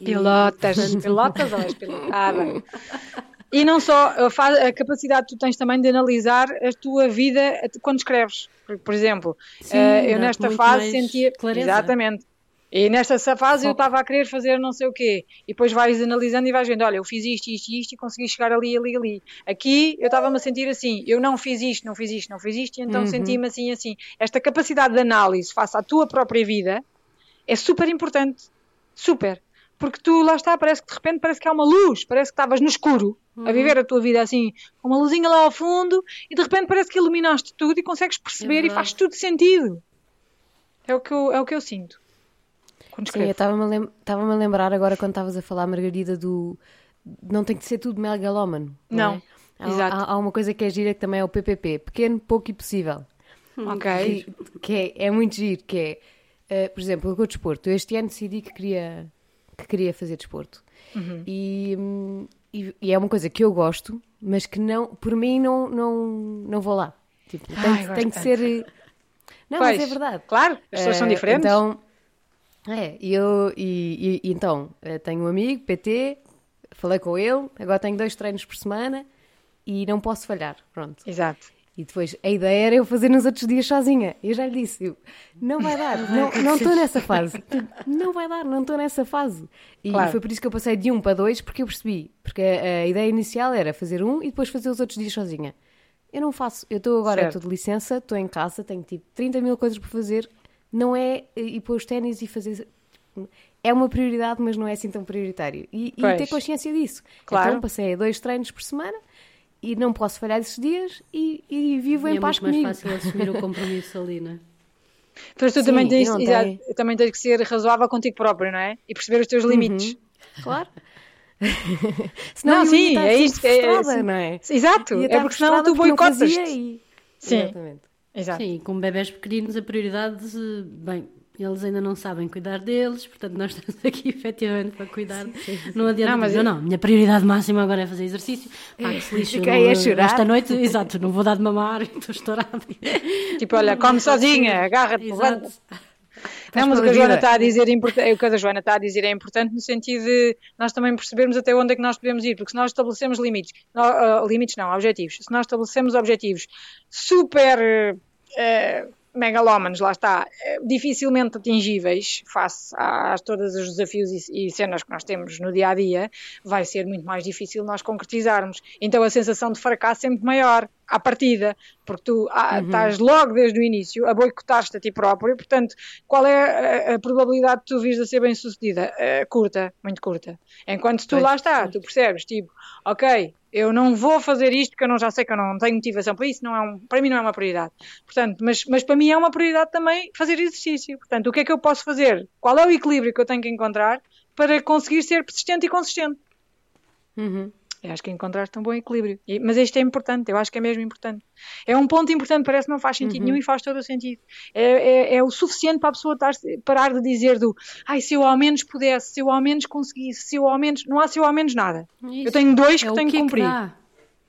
E, Pilotas, portanto, pilotas ou és pilotada? E não só, a, capacidade que tu tens também de analisar a tua vida quando escreves. Por, exemplo, Sim, eh, eu nesta fase sentia. clareza. Exatamente. E nesta fase eu estava a querer fazer não sei o quê. E depois vais analisando e vais vendo: olha, eu fiz isto, isto e isto e consegui chegar ali, ali, ali. Aqui eu estava-me a sentir assim: eu não fiz isto, não fiz isto, não fiz isto, e então senti-me assim, assim. Esta capacidade de análise face à tua própria vida é super importante. Super. Porque tu lá está, parece que de repente parece que há uma luz, parece que estavas no escuro a viver a tua vida assim, com uma luzinha lá ao fundo, e de repente parece que iluminaste tudo e consegues perceber e verdade. faz tudo sentido. É o que eu, é o que eu sinto. Sim, eu estava-me a, lem a lembrar agora quando estavas a falar, Margarida, do. Não tem que ser tudo megalómano. Não, é? Há, exato. há, há uma coisa que é gira que também é o PPP pequeno, pouco e possível. ok. Que, que é, é muito giro, que é, eh, por exemplo, com o desporto. Eu este ano decidi que queria, que queria fazer desporto. Uhum. E, e, e é uma coisa que eu gosto, mas que não, por mim não, não, não vou lá. Tipo, tem, Ai, que- tem que ser. eh, Não, Pois, mas é verdade. Claro, as pessoas são Eh, diferentes. Então, é, eu, e, e- e então, eh, tenho um amigo, PT, falei com ele, agora tenho dois treinos por semana e não posso falhar, pronto. Exato. E depois, a ideia era eu fazer nos outros dias sozinha. Eu já lhe disse, eu, não vai dar, não não estou nessa fase. Não vai dar, não estou nessa fase. E Claro. foi por isso que eu passei de um para dois, porque eu percebi. Porque a, a ideia inicial era fazer um e depois fazer os outros dias sozinha. Eu não faço. Eu estou agora, estou de licença, estou em casa, tenho tipo 30 mil coisas para fazer. Não é ir pôr os ténis e fazer. É uma prioridade, mas não é assim tão prioritário. E, e ter consciência disso. Claro. Então passei a dois treinos por semana e não posso falhar esses dias e, e vivo E em é paz muito mais comigo. fácil assumir o compromisso ali, não é? Mas tu Sim, também tens, exato, também tens que ser razoável contigo próprio, não é? E perceber os teus limites. Claro. senão Não, eu sim, ia estar é isto, é- sim. não é? Exato, é porque senão tu boicotas. e... Sim. Exatamente. Exato. Sim, com bebés pequeninos a prioridade, eh, bem, eles ainda não sabem cuidar deles, portanto nós estamos aqui efetivamente para cuidar. Não adianta Não, mas dizer, eu- não, minha prioridade máxima agora é fazer exercício. Pá, que lixe, eu Fiquei a chorar. Esta noite, exato, não vou dar de mamar, estou estourada. Tipo, olha, come sozinha, agarra-te, levanta. Exato. Não, mas o que a Joana está a dizer é importante, o que a Joana está a dizer é importante no sentido de nós também percebermos até onde é que nós podemos ir, porque se nós estabelecemos limites, ah, limites não, objetivos, se nós estabelecemos objetivos super eh, megalómanos, lá está, eh, dificilmente atingíveis face a, a todos os desafios e, e cenas que nós temos no dia a dia, vai ser muito mais difícil nós concretizarmos. Então a sensação de fracasso é muito maior à partida, porque tu ah, estás logo desde o início a boicotar-te a ti próprio, portanto, qual é a, a probabilidade de tu vires a ser bem sucedida? Eh, curta, muito curta. Enquanto tu Pois, lá está, tu percebes, tipo, ok, eu não vou fazer isto porque eu não, já sei que eu não tenho motivação para isso, não é um, para mim não é uma prioridade. Portanto, mas, mas para mim é uma prioridade também fazer exercício. Portanto, o que é que eu posso fazer? Qual é o equilíbrio que eu tenho que encontrar para conseguir ser persistente e consistente? Uhum. Eu acho que encontraste um bom equilíbrio. E- mas isto é importante, eu acho que é mesmo importante. É um ponto importante, parece que não faz sentido nenhum e faz todo o sentido. É, é, é o suficiente para a pessoa estar, parar de dizer do ai, se eu ao menos pudesse, se eu ao menos conseguisse, se eu ao menos. Não há se eu ao menos nada. Eu tenho dois que é tenho que que é cumprir. dá.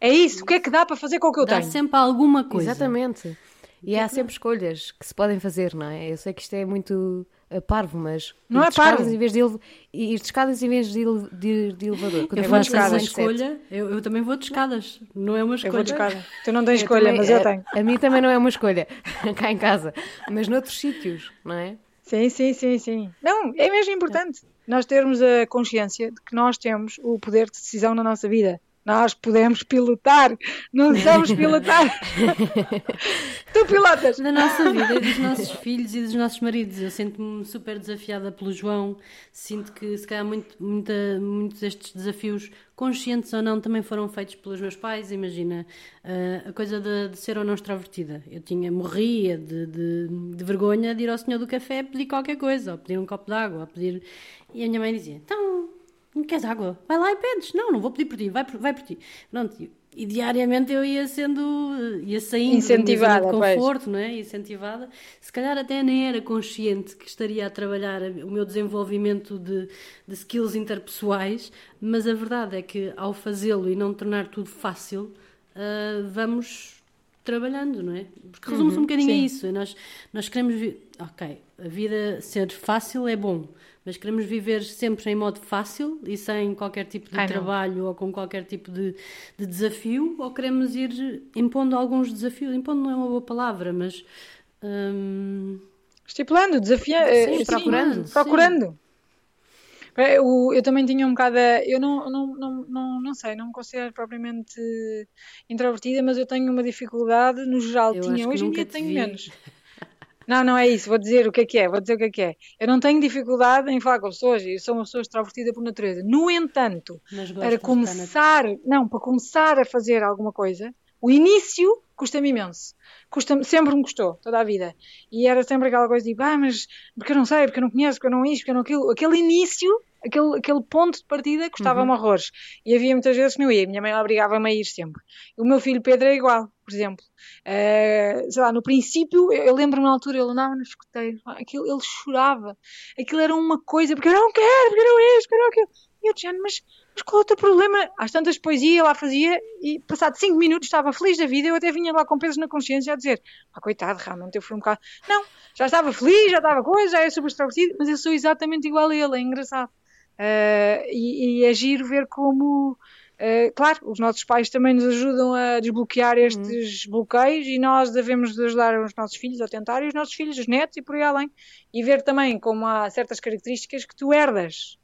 É isso, o que é que dá para fazer com o que eu Dá tenho? sempre alguma coisa. Exatamente. E há sempre escolhas que se podem fazer, não é? Eu sei que isto é muito parvo, mas Não é parvo. Em vez de, ele- ir de escadas em vez de, ele- de, de elevador. Quando Eu eu vou de escadas, escolha, eu, eu também vou de escadas. Não é uma Eu escolha. vou de escada. Tu não tens Eu escolha, também- mas eu a- tenho. A, mim também não é uma escolha, cá em casa, mas noutros sítios, não é? Sim, sim, sim, sim. Não, é mesmo importante. nós termos a consciência de que nós temos o poder de decisão na nossa vida. Nós podemos pilotar, não sabes pilotar. tu pilotas. Na nossa vida e dos nossos filhos e dos nossos maridos. Eu sinto-me super desafiada pelo João. Sinto que, se calhar, muito, muita, muitos destes desafios, conscientes ou não, também foram feitos pelos meus pais. Imagina uh, a coisa de, de, ser ou não extrovertida. Eu tinha, morria de, de, de, vergonha de ir ao senhor do café pedir qualquer coisa, ou pedir um copo de água, ou pedir. E a minha mãe dizia: então não queres água? Vai lá e pedes. Não, não vou pedir por ti, vai, vai por ti. Pronto, e diariamente eu ia sendo, ia saindo incentivada, de conforto, pois. não é? Incentivada. Se calhar até nem era consciente que estaria a trabalhar o meu desenvolvimento de, de skills interpessoais, mas a verdade é que ao fazê-lo e não tornar tudo fácil, uh, vamos trabalhando, não é? Porque resume-se uhum, um bocadinho sim. a isso. Nós, nós queremos. Ok, a vida ser fácil é bom mas queremos viver sempre em modo fácil e sem qualquer tipo de Ai, trabalho não. ou com qualquer tipo de, de, desafio, ou queremos ir impondo alguns desafios? Impondo não é uma boa palavra, mas. Hum... Estipulando, desafiando, eh, sim, procurando. Sim, procurando. Eu, eu, também tinha um bocado. Eu não, não, não, não, não sei, não me considero propriamente introvertida, mas eu tenho uma dificuldade, no geral eu tinha. Hoje em dia tenho vi. menos. Não, não é isso. Vou dizer o que é que é. Vou dizer o que é que é. Eu não tenho dificuldade em falar com pessoas. Eu sou uma pessoa extrovertida por natureza. No entanto, para começar, não, para começar a fazer alguma coisa, o início custa-me imenso. Custa sempre me custou, toda a vida. E era sempre aquela coisa de, ah, mas porque eu não sei, porque eu não conheço, porque eu não isto, porque eu não aquilo. Aquele início aquele, aquele ponto de partida custava-me uhum. horrores. E havia muitas vezes que não ia. Minha mãe obrigava-me a ir sempre. O meu filho Pedro é igual, por exemplo. Uh, sei lá, no princípio, eu, eu lembro-me na altura, ele andava no escoteiro, aquilo, ele chorava. Aquilo era uma coisa, porque eu não quero, porque eu não isto, porque eu não aquilo. E eu dizia, mas, mas qual é o teu problema? Às tantas poesia lá fazia e passado 5 minutos estava feliz da vida. Eu até vinha lá com peso na consciência a dizer, ah, coitado, realmente eu fui um bocado. Não, já estava feliz, já estava coisa, já é super extrovertido, mas eu sou exatamente igual a ele, é engraçado. Uh, e, e é giro ver como, uh, claro, os nossos pais também nos ajudam a desbloquear uhum. estes uhum. bloqueios e nós devemos ajudar os nossos filhos a tentar e os nossos filhos, os netos e por aí além. E ver também como há certas características que tu herdas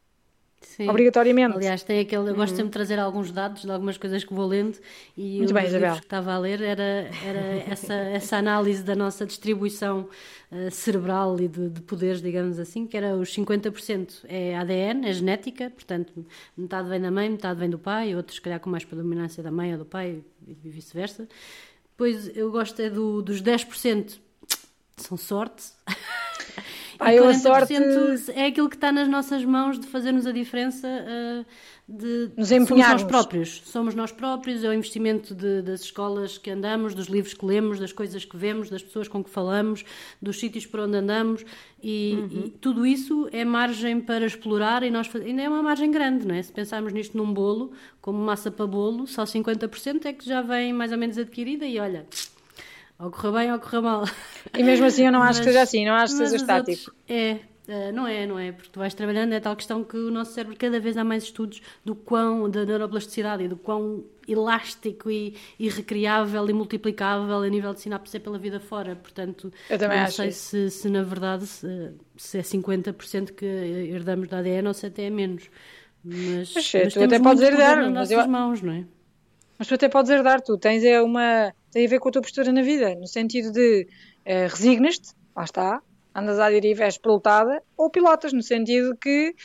Sim. Obrigatoriamente. Aliás, tem aquele, eu gosto uhum. sempre de trazer alguns dados de algumas coisas que vou lendo e Muito um bem, livros que estava a ler era, era essa, essa análise da nossa distribuição uh, cerebral e de, de, poderes, digamos assim, que era os 50% é ADN, é genética, portanto, metade vem da mãe, metade vem do pai, outros, se calhar, com mais predominância da mãe ou do pai e vice-versa. Depois, eu gosto é do, dos 10% são sorte. Ah, e 40% sorte... é aquilo que está nas nossas mãos de fazermos a diferença uh, de nos empenharmos. Somos nós próprios. Somos nós próprios, é o investimento de, das escolas que andamos, dos livros que lemos, das coisas que vemos, das pessoas com que falamos, dos sítios por onde andamos e, uhum. e tudo isso é margem para explorar e nós ainda é uma margem grande, não é? Se pensarmos nisto num bolo, como massa para bolo, só 50% é que já vem mais ou menos adquirida e olha ou correu bem ou correu mal. E mesmo assim eu não acho mas, que seja assim, não acho que seja estático. Outros, é, Uh, não é, não é, porque tu vais trabalhando, é tal questão que o nosso cérebro cada vez há mais estudos do quão, da neuroplasticidade e do quão elástico e, e recriável e multiplicável a nível de sinapse é pela vida fora, portanto eu também não acho sei se, se, na verdade se, se é 50% que herdamos da ADN ou se até é menos mas, mas, mas tu até podes herdar nas nossas eu... mãos, não é? Mas tu até podes herdar, tu tens é uma tem a ver com a tua postura na vida, no sentido de uh, resignas-te, lá está, andas à deriva, és pilotada, ou pilotas, no sentido que,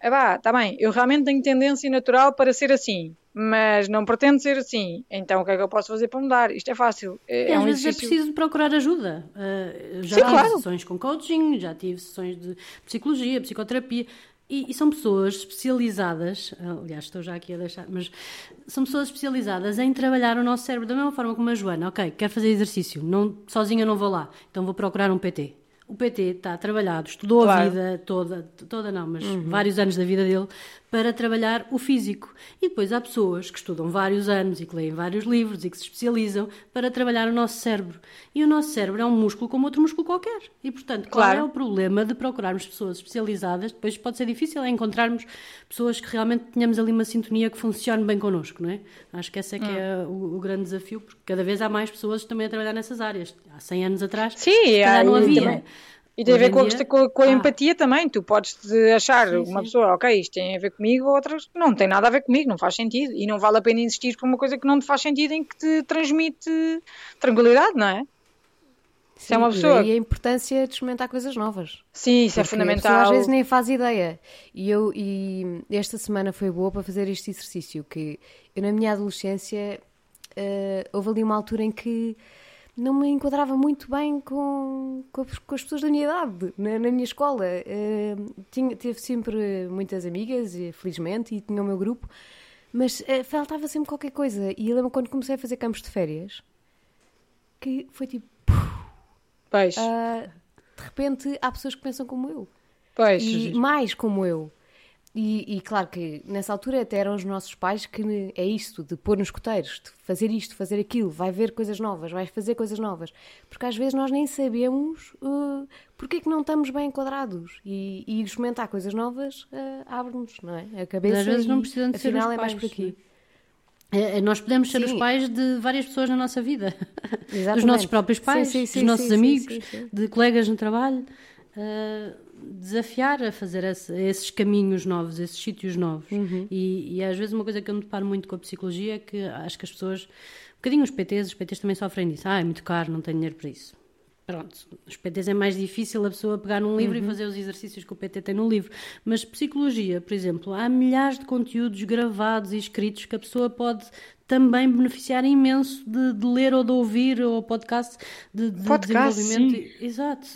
ah, está bem, eu realmente tenho tendência natural para ser assim, mas não pretendo ser assim, então o que é que eu posso fazer para mudar? Isto é fácil. É, é um às vezes é preciso procurar ajuda. Uh, já Sim, tive claro. sessões com coaching, já tive sessões de psicologia, psicoterapia. E, e, são pessoas especializadas, aliás, estou já aqui a deixar, mas são pessoas especializadas em trabalhar o nosso cérebro da mesma forma como a Joana. Ok, quer fazer exercício, não, sozinha não vou lá, então vou procurar um PT o PT está trabalhado, estudou claro. a vida toda, toda não, mas uhum. vários anos da vida dele, para trabalhar o físico. E depois há pessoas que estudam vários anos e que leem vários livros e que se especializam para trabalhar o nosso cérebro. E o nosso cérebro é um músculo como outro músculo qualquer. E, portanto, claro. qual é o problema de procurarmos pessoas especializadas? Depois pode ser difícil é encontrarmos pessoas que realmente tenhamos ali uma sintonia que funcione bem connosco, não é? Acho que esse é que é hum. o, o, grande desafio, porque cada vez há mais pessoas também a trabalhar nessas áreas. Há 100 anos atrás, Sim, não havia. Também E tem a ver com a, com a- com a Ah. empatia também. Tu podes achar Sim, uma sim. pessoa, ok, isto tem a ver comigo, outras não tem nada a ver comigo, não faz sentido. E não vale a pena insistir por uma coisa que não te faz sentido em que te transmite tranquilidade, não é? Se é uma Sim, e pessoa- daí a importância de experimentar coisas novas. Sim, isso é Porque A pessoa fundamental. às vezes nem faz ideia. E, eu, e esta semana foi boa para fazer este exercício, que eu na minha adolescência eh, houve ali uma altura em que não me enquadrava muito bem com, com, as- com as pessoas da minha idade, na, na minha escola. Eh, tinha, teve sempre muitas amigas, e, felizmente, e tinha o meu grupo, mas eh, faltava sempre qualquer coisa. E eu lembro quando comecei a fazer campos de férias, que foi tipo, Pois, ah, de repente há pessoas que pensam como eu pois. e mais como eu. E, e claro que nessa altura até eram os nossos pais que é isto, de pôr nos coteiros, de fazer isto, fazer aquilo, vai ver coisas novas, vai fazer coisas novas. Porque às vezes nós nem sabemos uh, porque é que não estamos bem enquadrados. E, e experimentar coisas novas uh, abre-nos, não é? A cabeça. Mas às vezes não precisam de ser afinal os é mais pais, por aqui. É, é, Nós podemos ser Sim. os pais de várias pessoas na nossa vida. Dos Exatamente. nossos próprios pais, sim, sim, dos nossos amigos, de colegas no trabalho. ah, desafiar a fazer esse- esses caminhos novos, esses sítios novos. Uhum. E, e às vezes uma coisa que eu me deparo muito com a psicologia é que acho que as pessoas, um bocadinho os PTs, os PTs também sofrem disso. Ah, é muito caro, não tenho dinheiro para isso. Pronto, os PTs é mais difícil a pessoa pegar num livro e fazer os exercícios que o PT tem no livro. Mas psicologia, por exemplo, há milhares de conteúdos gravados e escritos que a pessoa pode também beneficiar imenso de, de ler ou de ouvir, ou podcast de, de Podcast, desenvolvimento. Exato.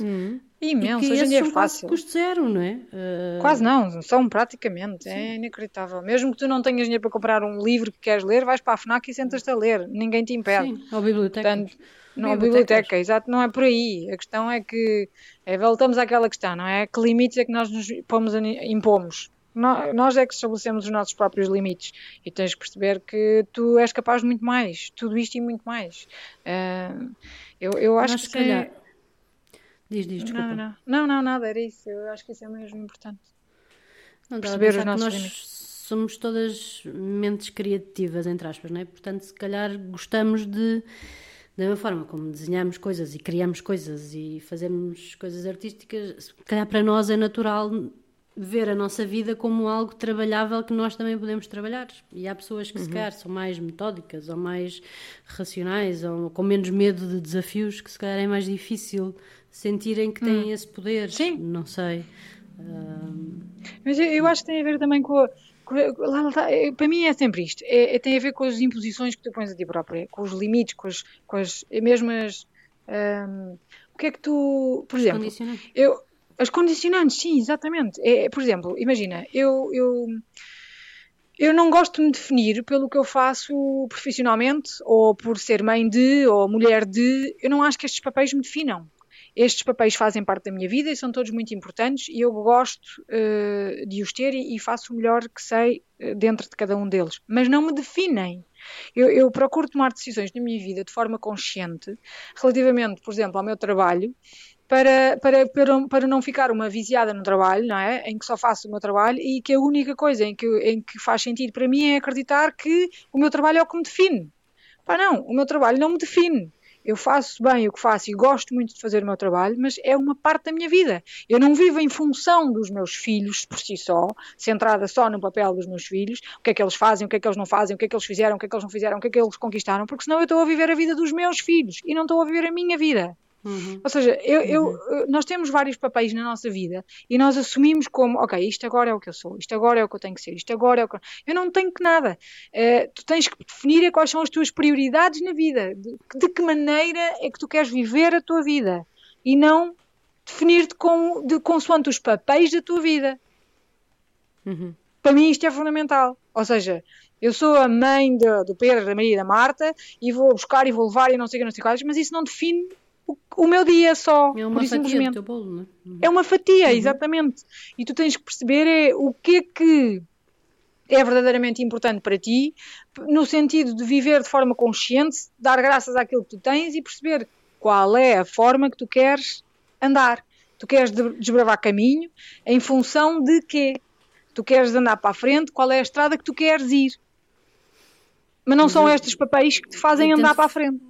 Imenso, E hoje em dia é fácil. custo zero, não é? Ah, Quase não, são praticamente, é inacreditável. Mesmo que tu não tenhas dinheiro para comprar um livro que queres ler, vais para a FNAC e sentas-te a ler, ninguém te impede. Sim, ou biblioteca. Portanto, não a biblioteca, exato, não é por aí. A questão é que, é, voltamos àquela questão, não é? Que limites é que nós nos pomos, impomos? Nó- Nós é que estabelecemos os nossos próprios limites e tens que perceber que tu és capaz de muito mais, tudo isto e muito mais. Ah, eu, eu acho que se calhar. Diz, diz, desculpa. Não, não, não, não, nada, era isso. Eu acho que isso é mesmo importante. Não, perceber os nossos nós limites. somos todas mentes criativas, entre aspas, não é? Portanto, se calhar gostamos de, da mesma forma como desenhamos coisas e criamos coisas e fazemos coisas artísticas, se calhar para nós é natural ver a nossa vida como algo trabalhável que nós também podemos trabalhar. E há pessoas que se calhar são mais metódicas ou mais racionais ou com menos medo de desafios que se calhar é mais difícil sentirem que têm esse poder. Sim. Não sei. Ahm, Mas eu, eu acho que tem a ver também com a. com a- é, para mim é sempre isto. É, é- tem a ver com as imposições que tu pões a ti própria, com os limites, com as, com as mesmas. ahm, o que é que tu. Por exemplo, eu, as condicionantes, sim, exatamente. É, por exemplo, imagina, eu, eu, eu não gosto de me definir pelo que eu faço profissionalmente, ou por ser mãe de, ou mulher de. Eu não acho que estes papéis me definam. Estes papéis fazem parte da minha vida e são todos muito importantes e eu gosto eh, de os ter e, e faço o melhor que sei eh, dentro de cada um deles. Mas não me definem. Eu, eu procuro tomar decisões na minha vida de forma consciente, relativamente, por exemplo, ao meu trabalho, para, para, para, para não ficar uma viciada no trabalho, não é? Em que só faço o meu trabalho e que a única coisa em que, em que faz sentido para mim é acreditar que o meu trabalho é o que me define. Pá, não, o meu trabalho não me define. Eu faço bem o que faço e gosto muito de fazer o meu trabalho, mas é uma parte da minha vida. Eu não vivo em função dos meus filhos por si só, centrada só no papel dos meus filhos, o que é que eles fazem, o que é que eles não fazem, o que é que eles fizeram, o que é que eles não fizeram, o que é que eles conquistaram, porque senão eu estou a viver a vida dos meus filhos e não estou a viver a minha vida. Uhum. Ou seja, eu, eu- nós temos vários papéis na nossa vida e nós assumimos como, ok, isto agora é o que eu sou, isto agora é o que eu tenho que ser, isto agora é o que eu... Eu não tenho que nada. Eh, tu tens que definir é quais são as tuas prioridades na vida, de, de que maneira é que tu queres viver a tua vida e não definir-te com, de, consoante os papéis da tua vida. Uhum. Para mim isto é fundamental. Ou seja, eu sou a mãe do Pedro, da Maria e da Marta e vou buscar e vou levar e não sei o que, não sei quais, mas isso não define o, meu dia só. É uma fatia do teu bolo, não é? Uhum. É uma fatia, exatamente. E tu tens que perceber é o que é que é verdadeiramente importante para ti, no sentido de viver de forma consciente, dar graças àquilo que tu tens e perceber qual é a forma que tu queres andar. Tu queres de- desbravar caminho em função de quê? Tu queres andar para a frente, qual é a estrada que tu queres ir? Mas não são estes papéis que te fazem andar para a frente.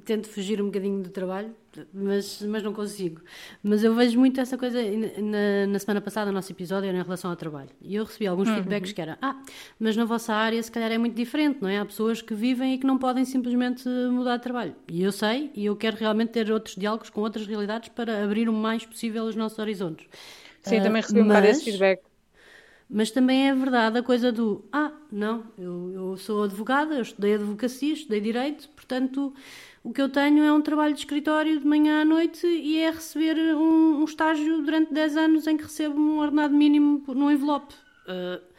Tento fugir um bocadinho do trabalho, mas, mas não consigo. Mas eu vejo muito essa coisa na, na semana passada, no nosso episódio, em relação ao trabalho. E eu recebi alguns uhum. feedbacks que eram: Ah, mas na vossa área se calhar é muito diferente, não é? Há pessoas que vivem e que não podem simplesmente mudar de trabalho. E eu sei, e eu quero realmente ter outros diálogos com outras realidades para abrir o mais possível os nossos horizontes. Sim, uh, também recebi um bocado esse feedback. Mas também é verdade a coisa do: Ah, não, eu, eu sou advogada, eu estudei advocacia, estudei direito, portanto o que eu tenho é um trabalho de escritório de manhã à noite e é receber um, um estágio durante 10 anos em que recebo um ordenado mínimo num envelope. Uh,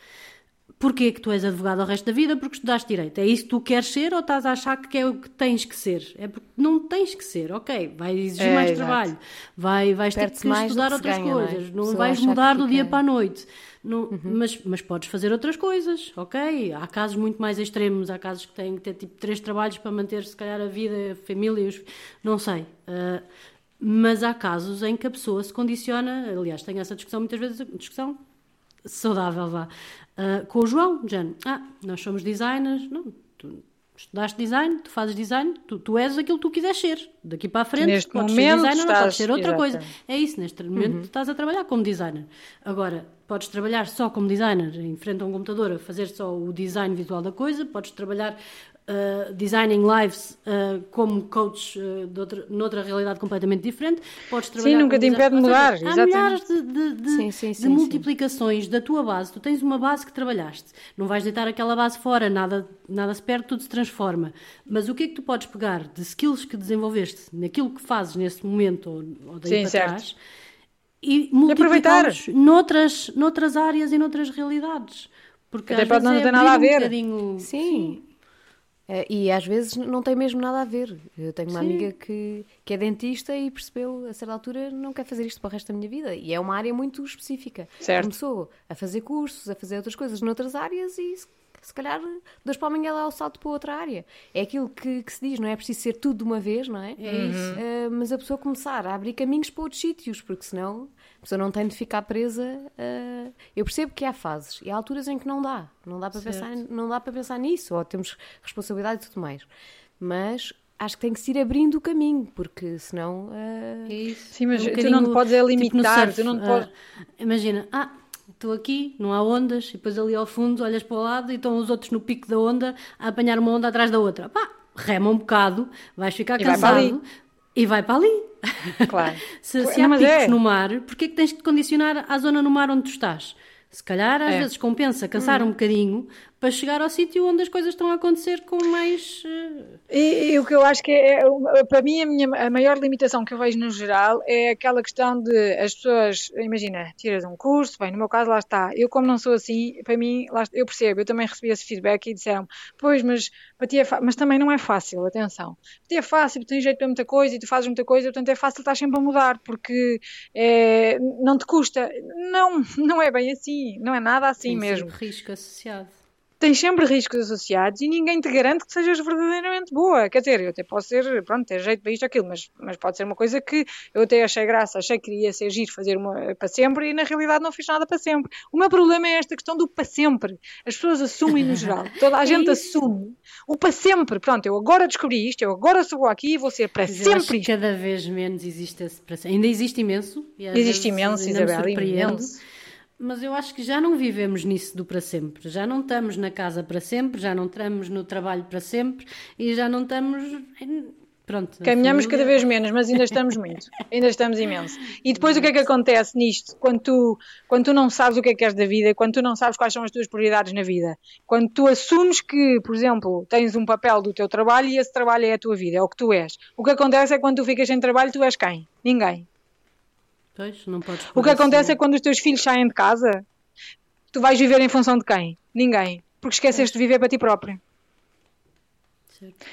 Porquê que tu és advogado ao resto da vida? Porque estudaste direito. É isso que tu queres ser ou estás a achar que é o que tens que ser? É porque não tens que ser, ok. Vai exigir é, mais exato. trabalho, vai, vais ter que estudar outras ganha, coisas, não, é? não vais mudar do dia para a noite. Não, uhum. mas, mas podes fazer outras coisas, ok? Há casos muito mais extremos, há casos que têm que ter tipo três trabalhos para manter, se calhar, a vida, a família, os... não sei. Uh, mas há casos em que a pessoa se condiciona, aliás, tenho essa discussão muitas vezes, discussão saudável, vá, uh, com o João, Jane. Ah, nós somos designers, não, tu estudaste design, tu fazes design, tu, tu és aquilo que tu quiseres ser. Daqui para a frente, neste podes momento, ser designer, estás... não podes ser outra coisa. É isso, neste momento uhum. estás a trabalhar como designer. Agora, podes trabalhar só como designer, em frente a um computador, a fazer só o design visual da coisa, podes trabalhar uh, designing lives uh, como coach uh, de outra, noutra realidade completamente diferente. Podes trabalhar sim, nunca te impede de mudar. Seja, há milhares de, de, de, sim, sim, sim, de multiplicações da tua base. Tu tens uma base que trabalhaste. Não vais deitar aquela base fora, nada, nada se perde, tudo se transforma. Mas o que é que tu podes pegar de skills que desenvolveste naquilo que fazes nesse momento ou, ou daí para certo. trás e multiplicá-los noutras, noutras áreas e noutras realidades. Porque Até pode não ter é nada a ver. Um bocadinho... Sim. Sim. Uh, e às vezes não tem mesmo nada a ver. Eu tenho uma Sim. amiga que, que é dentista e percebeu a certa altura não quer fazer isto para o resto da minha vida. E é uma área muito específica. Certo. Começou a fazer cursos, a fazer outras coisas noutras áreas e se calhar dois para amanhã ela é o salto para outra área. É aquilo que, que, se diz, não é preciso ser tudo de uma vez, não é? É isso. Uh, mas a pessoa começar a abrir caminhos para outros sítios, porque senão a pessoa não tem de ficar presa. Uh... Eu percebo que há fases e há alturas em que não dá. Não dá para, pensar, não dá para pensar nisso, ou temos responsabilidade e tudo mais. Mas acho que tem que se ir abrindo o caminho, porque senão. Uh... É isso. Sim, mas é um tu não podes é limitar. Tipo tu não podes... Imagina, ah, estou aqui, não há ondas, e depois ali ao fundo olhas para o lado e estão os outros no pico da onda a apanhar uma onda atrás da outra. Pá, rema um bocado, vais ficar e cansado vai e vai para ali. Claro. se, se há picos é. no mar, porquê é que tens de te condicionar à zona no mar onde tu estás? Se calhar às é. vezes compensa cansar uhum. um bocadinho para chegar ao sítio onde as coisas estão a acontecer com mais. Uh... E, e, o que eu acho que é, é, para mim, a, minha, a maior limitação que eu vejo no geral é aquela questão de as pessoas, imagina, tiras um curso, bem, no meu caso lá está, eu como não sou assim, para mim, lá, eu percebo, eu também recebi esse feedback e disseram, pois, mas para ti é mas também não é fácil, atenção. Para ti é fácil, tens jeito para muita coisa e tu fazes muita coisa, portanto é fácil estar sempre a mudar, porque é, não te custa. Não, não é bem assim, não é nada assim Tem mesmo. risco associado tens sempre riscos associados e ninguém te garante que sejas verdadeiramente boa. Quer dizer, eu até posso ser, pronto, ter jeito para isto ou aquilo, mas, mas pode ser uma coisa que eu até achei graça, achei que iria ser giro fazer uma para sempre e na realidade não fiz nada para sempre. O meu problema é esta questão do para sempre. As pessoas assumem no geral, toda a gente assume o para sempre. Pronto, eu agora descobri isto, eu agora sou aqui e vou ser para mas sempre. Cada vez menos existe esse para sempre. Ainda existe imenso. existe imenso, Isabel, imenso mas eu acho que já não vivemos nisso do para sempre. Já não estamos na casa para sempre, já não estamos no trabalho para sempre e já não estamos. Pronto. Caminhamos cada vez menos, mas ainda estamos muito. ainda estamos imenso. E depois o que é que acontece nisto? Quando tu, quando tu não sabes o que é que queres da vida, quando tu não sabes quais são as tuas prioridades na vida, quando tu assumes que, por exemplo, tens um papel do teu trabalho e esse trabalho é a tua vida, é o que tu és. O que acontece é que quando tu ficas sem trabalho, tu és quem? Ninguém. Pois, não podes o que acontece assim. é quando os teus filhos saem de casa, tu vais viver em função de quem? Ninguém. Porque esqueceste de viver para ti próprio. Certo.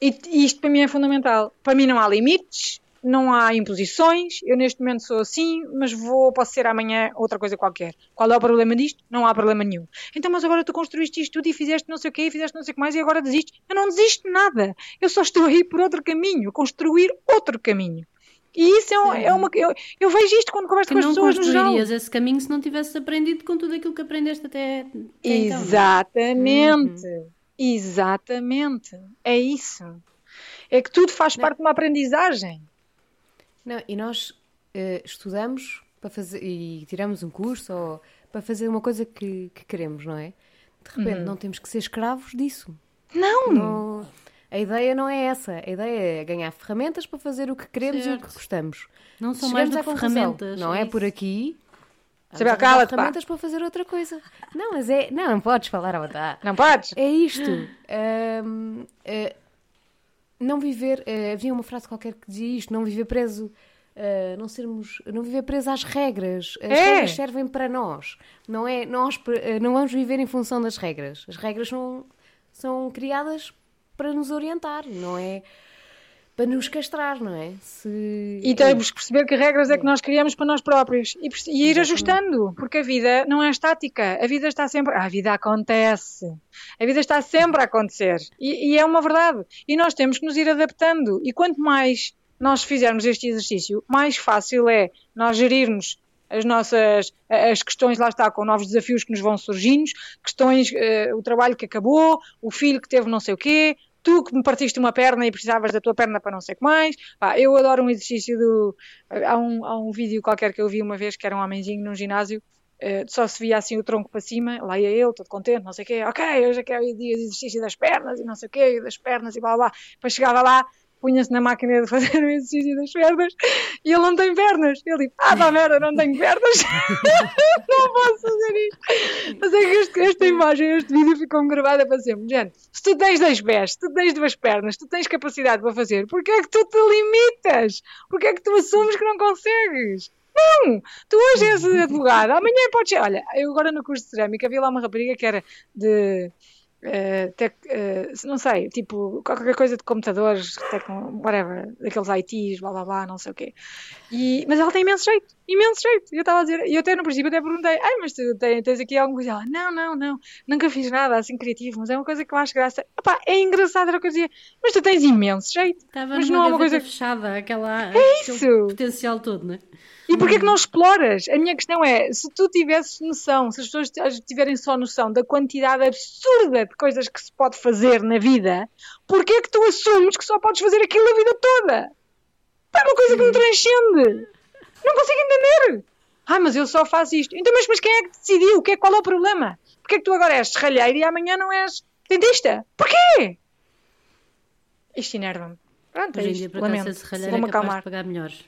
E isto para mim é fundamental. Para mim não há limites, não há imposições. Eu neste momento sou assim, mas vou, posso ser amanhã outra coisa qualquer. Qual é o problema disto? Não há problema nenhum. Então, mas agora tu construíste isto tudo e fizeste não sei o quê, e fizeste não sei o que mais e agora desistes. Eu não desisto de nada. Eu só estou aí por outro caminho, construir outro caminho. E isso é, é uma. Eu, eu, vejo isto quando converso que com as pessoas no geral. não esse caminho se não tivesses aprendido com tudo aquilo que aprendeste até. até Exatamente. Então, uhum. Exatamente. É isso. É que tudo faz parte de uma aprendizagem. Não, e nós uh, estudamos para fazer e tiramos um curso ou para fazer uma coisa que, que queremos, não é? De repente uhum. não temos que ser escravos disso. Não! não! A ideia não é essa. A ideia é ganhar ferramentas para fazer o que queremos certo. e o que gostamos. Não são Chegamos mais do que ferramentas. Não é, é por aqui. Saber cala ferramentas para fazer outra coisa. Não, mas é. Não, não podes falar à vontade. Não podes? É isto. Um, uh, eh, não viver. Uh, havia uma frase qualquer que dizia isto: não viver preso Uh, não sermos, não viver presos às regras. As é. regras servem para nós. Não é nós uh, não vamos viver em função das regras. As regras são, são criadas para nos orientar, não é para nos castrar, não é? Se... E temos que perceber que regras é que nós criamos para nós próprios e, e ir ajustando, porque a vida não é estática, a vida está sempre. a vida acontece, a vida está sempre a acontecer e, e é uma verdade. E nós temos que nos ir adaptando. E quanto mais nós fizermos este exercício, mais fácil é nós gerirmos as nossas as questões lá está com novos desafios que nos vão surgindo, questões uh, o trabalho que acabou, o filho que teve não sei o quê, tu que me partiste uma perna e precisavas da tua perna para não sei o que mais. Pá, eu adoro um exercício do há um, há um vídeo qualquer que eu vi uma vez que era um homenzinho num ginásio Uh, só se via assim o tronco para cima, lá ia ele, todo contente, não sei o quê, ok, hoje é que é o dia de exercício das pernas e não sei o quê, das pernas e blá blá. Depois chegava lá, punha-se na máquina de fazer o exercício das pernas e ele não tem pernas. Ele diz, ah, dá merda, não tenho pernas. não posso fazer isto. Mas é que este, esta imagem, este vídeo ficou gravada para sempre. Gente, se tu tens dois pés, se tu tens duas pernas, se tu tens capacidade para fazer, porquê é que tu te limitas? Porquê é que tu assumes que não consegues? Não! Tu hoje és advogado, amanhã podes ser. Olha, eu agora no curso de cerâmica havia lá uma rapariga que era de Uh, tec, uh, não sei, tipo, qualquer coisa de computadores, whatever, daqueles ITs, blá blá blá, não sei o quê. E, mas ela tem imenso jeito, imenso jeito. E eu estava a dizer, e eu até no princípio até perguntei, ai, mas tu tens, tens aqui alguma coisa? Ela, não, não, não, nunca fiz nada assim criativo, mas é uma coisa que eu acho graça. Epá, é engraçado, era o que eu dizia, mas tu tens imenso jeito. Estava mas não é uma coisa fechada, aquela, é isso. potencial todo, não é? E porquê que não exploras? A minha questão é, se tu tivesses noção, se as pessoas tiverem só noção da quantidade absurda de coisas que se pode fazer na vida, porquê que tu assumes que só podes fazer aquilo a vida toda? É uma coisa que me transcende. Não consigo entender. Ah, mas eu só faço isto. Então, mas, mas quem é que decidiu? Que é, qual é o problema? Porquê que tu agora és serralheiro e amanhã não és dentista? Porquê? Isto enerva-me. Pronto, Hoje é em dia, para ser serralheiro, é capaz de pagar melhores.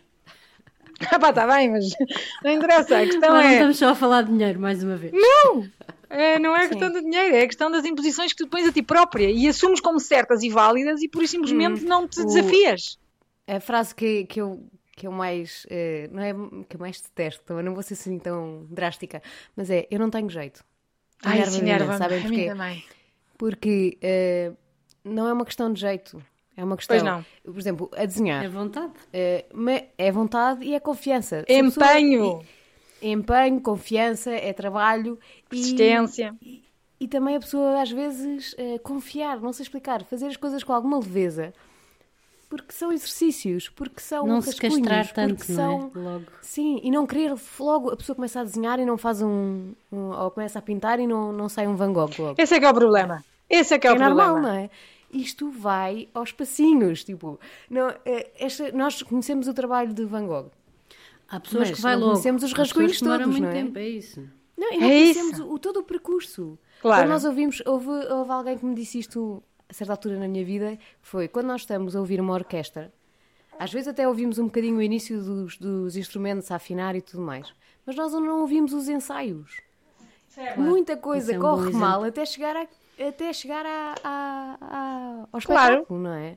Ah pá, está bem, mas não interessa. A questão mas é. Não estamos só a falar de dinheiro, mais uma vez. Não! É, não é questão de dinheiro, é questão das imposições que tu pões a ti própria e assumes como certas e válidas e por isso simplesmente hum, não te desafias. a frase que, que, eu, que eu mais. Uh, não é que eu mais detesto, também não vou ser assim tão drástica, mas é: eu não tenho jeito. Ai, sim, sabem porquê? Porque uh, não é uma questão de jeito. É uma questão. Pois não. Por exemplo, a desenhar. É vontade. É, é vontade e é confiança. Empenho. Pessoa, é, empenho, confiança, é trabalho. Persistência. E, e, e, também a pessoa, às vezes, é, confiar, não sei explicar, fazer as coisas com alguma leveza. Porque são exercícios, porque são Não se castrar tanto, são... não é? Logo. Sim, e não querer logo, a pessoa começa a desenhar e não faz um... um ou começa a pintar e não, não sai um Van Gogh logo. Esse é que é o problema. Esse é que é, é o normal, problema. não é? Isto vai aos passinhos. Tipo, não, eh, esta, nós conhecemos o trabalho de Van Gogh. Há pessoas que vai logo. Conhecemos os rascunhos todos, muito não é? tempo, é isso. Não, e não é conhecemos o, todo o percurso. Claro. Quando nós ouvimos, houve, houve alguém que me disse isto a certa altura na minha vida, foi quando nós estamos a ouvir uma orquestra, às vezes até ouvimos um bocadinho o início dos, dos instrumentos a afinar e tudo mais, mas nós não ouvimos os ensaios. Certo. Muita coisa é um corre mal até chegar a até chegar a, a, a, ao espetáculo, claro. não é?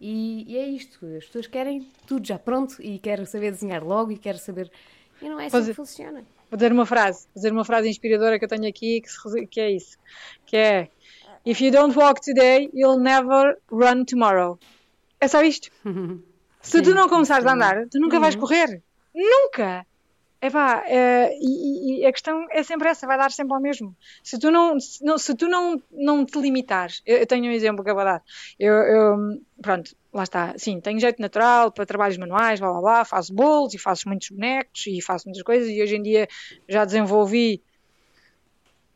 E, e, é isto, as pessoas querem tudo já pronto e querem saber desenhar logo e querem saber. E não é assim que funciona. Vou dizer uma frase, vou dizer uma frase inspiradora que eu tenho aqui que, que é isso: que é If you don't walk today, you'll never run tomorrow. É só isto. Se sim, tu não começares a andar, tu nunca uhum. vais correr. Nunca! Epá, é, e, e, a questão é sempre essa, vai dar sempre ao mesmo. Se tu não, se, não, se tu não, não te limitares, eu, eu, tenho um exemplo que eu vou dar. Eu, eu, pronto, lá está, sim, tenho jeito natural para trabalhos manuais, blá blá blá, faço bolos e faço muitos bonecos e faço muitas coisas e hoje em dia já desenvolvi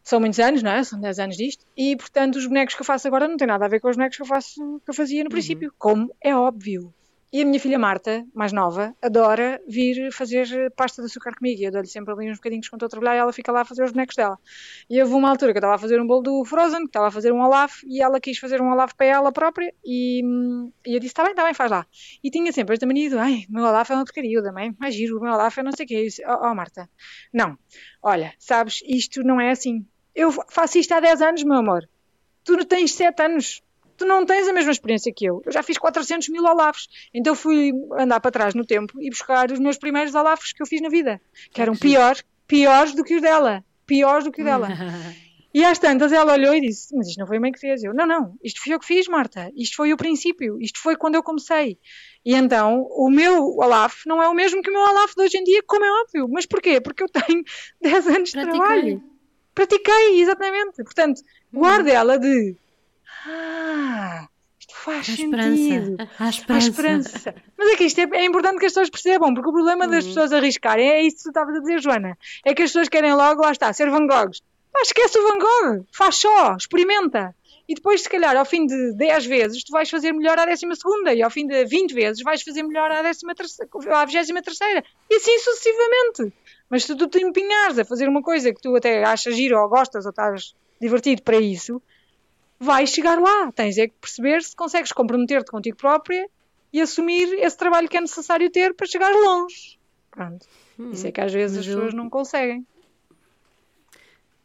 são muitos anos, não é? São 10 anos disto. E, portanto, os bonecos que eu faço agora não têm nada a ver com os bonecos que eu, faço, que eu fazia no princípio, como é óbvio. E a minha filha Marta, mais nova, adora vir fazer pasta de açúcar comigo. E eu dou-lhe sempre ali uns bocadinhos quando estou a trabalhar e ela fica lá a fazer os bonecos dela. E houve uma altura que eu estava a fazer um bolo do Frozen, que estava a fazer um Olaf, e ela quis fazer um Olaf para ela própria. E, e eu disse: está bem, está bem, faz lá. E tinha sempre esta mania de: ai, o meu Olaf é uma porcaria, também, mais giro, o meu Olaf é não sei o quê. disse: oh, oh, Marta, não, olha, sabes, isto não é assim. Eu faço isto há 10 anos, meu amor. Tu tens 7 anos tu não tens a mesma experiência que eu. Eu já fiz 400 mil Olafs. Então fui andar para trás no tempo e buscar os meus primeiros Olafs que eu fiz na vida, que eram piores, piores do que os dela. Piores do que o dela. E às tantas ela olhou e disse: Mas isto não foi a mãe que fez. Eu: Não, não, isto foi eu que fiz, Marta. Isto foi o princípio. Isto foi quando eu comecei. E então o meu Olaf não é o mesmo que o meu Olaf de hoje em dia, como é óbvio. Mas porquê? Porque eu tenho 10 anos de trabalho. Pratiquei, exatamente. Portanto, guarda ela de ah, isto faz a sentido. A esperança. A esperança. Mas é que isto é, é, importante que as pessoas percebam, porque o problema uhum. das pessoas arriscarem é isso que tu estavas a dizer, Joana. É que as pessoas querem logo, lá está, ser Van Goghs. Ah, esquece o Van Gogh, faz só, experimenta. E depois, se calhar, ao fim de 10 vezes, tu vais fazer melhor à décima segunda, e ao fim de 20 vezes vais fazer melhor à décima terceira, à vigésima terceira, e assim sucessivamente. Mas se tu te empenhares a fazer uma coisa que tu até achas giro ou gostas ou estás divertido para isso, vais chegar lá. Tens é que perceber se consegues comprometer-te contigo própria e assumir esse trabalho que é necessário ter para chegar longe. Pronto. Hum, Isso é que às vezes as pessoas não conseguem.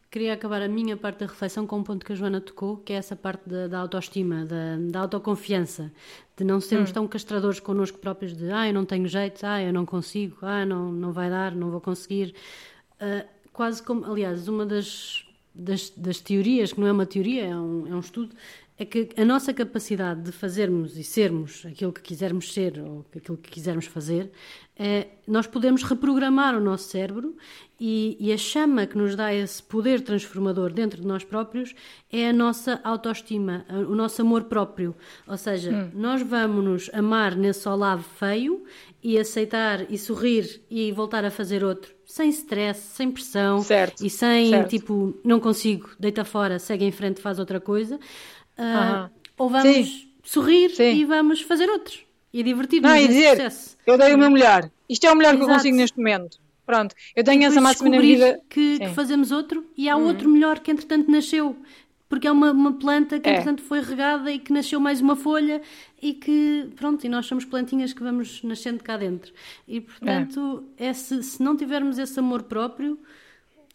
Queria acabar a minha parte da reflexão com um ponto que a Joana tocou, que é essa parte da, da autoestima, da, da, autoconfiança, de não sermos hum. tão castradores connosco próprios de ah, eu não tenho jeito, ah, eu não consigo, ah, não, não vai dar, não vou conseguir. Uh, quase como, aliás, uma das das, das, teorias, que não é uma teoria, é um, é um estudo, é que a nossa capacidade de fazermos e sermos aquilo que quisermos ser ou aquilo que quisermos fazer, é, nós podemos reprogramar o nosso cérebro e, e, a chama que nos dá esse poder transformador dentro de nós próprios é a nossa autoestima, o nosso amor próprio. Ou seja, hum. nós vamos nos amar nesse lado feio e aceitar e sorrir e voltar a fazer outro sem stress, sem pressão certo, e sem certo. tipo, não consigo, deita fora, segue em frente, faz outra coisa. Uh. Ou vamos Sim. sorrir Sim. e vamos fazer outros e divertir-nos nesse dizer, processo. Eu dei o meu melhor. Isto é o melhor Exato. que eu consigo neste momento. Pronto, eu tenho essa máxima na vida. Que, que, fazemos outro e há uhum. outro melhor que entretanto nasceu porque é uma, uma planta que, é. entretanto, foi regada e que nasceu mais uma folha e que, pronto, e nós somos plantinhas que vamos nascendo cá dentro. E, portanto, é. Se não tivermos esse amor próprio,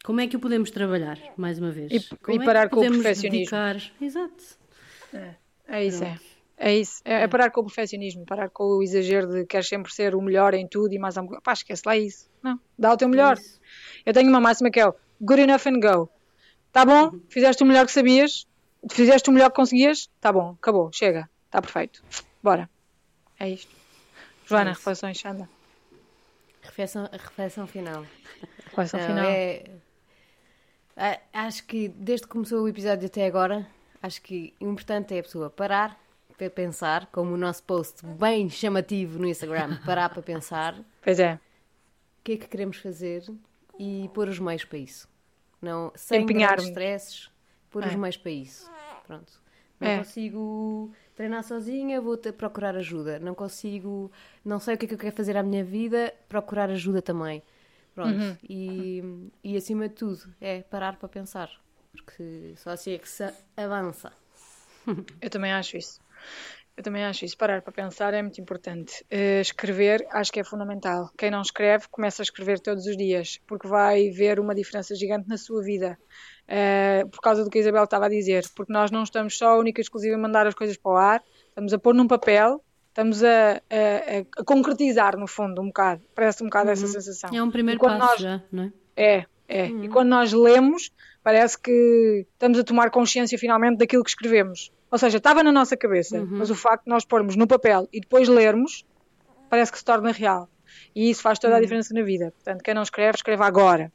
como é que o podemos trabalhar, mais uma vez? E, e é parar com o perfeccionismo. Dedicar... Exato. É, é isso, é. É isso, é, é, parar com o perfeccionismo, parar com o exagero de querer sempre ser o melhor em tudo e mais alguma Pá, esquece lá isso. Não, dá o teu melhor. É Eu tenho uma máxima que é o good enough and go. Tá bom, fizeste o melhor que sabias, fizeste o melhor que conseguias, tá bom, acabou, chega, tá perfeito. Bora. É isto. Joana, é reflexões, anda. Reflexão, reflexão final. Reflexão final. É, é, acho que desde que começou o episódio até agora, acho que o importante é a pessoa parar para pensar, como o nosso post bem chamativo no Instagram, parar para pensar. Pois é. O que é que queremos fazer e pôr os meios para isso. Não, sem grandes stresses, pôr é. os meios para isso. Pronto. Não é. consigo treinar sozinha, vou ter, procurar ajuda. Não consigo, não sei o que é que eu quero fazer à minha vida, procurar ajuda também. Pronto. Uhum. E, e acima de tudo, é parar para pensar. Porque só assim é que se avança. Eu também acho isso. Eu também acho isso. Parar para pensar é muito importante. Uh, escrever acho que é fundamental. Quem não escreve, começa a escrever todos os dias, porque vai ver uma diferença gigante na sua vida. Uh, por causa do que a Isabel estava a dizer. Porque nós não estamos só única e exclusiva a mandar as coisas para o ar, estamos a pôr num papel, estamos a, a, a concretizar, no fundo, um bocado. Parece um bocado uhum. essa sensação. É um primeiro passo nós... já, não é? É, é. Uhum. E quando nós lemos, parece que estamos a tomar consciência finalmente daquilo que escrevemos. Ou seja, estava na nossa cabeça, uhum. mas o facto de nós pormos no papel e depois lermos, parece que se torna real. E isso faz toda a uhum. diferença na vida. Portanto, quem não escreve, escreva agora.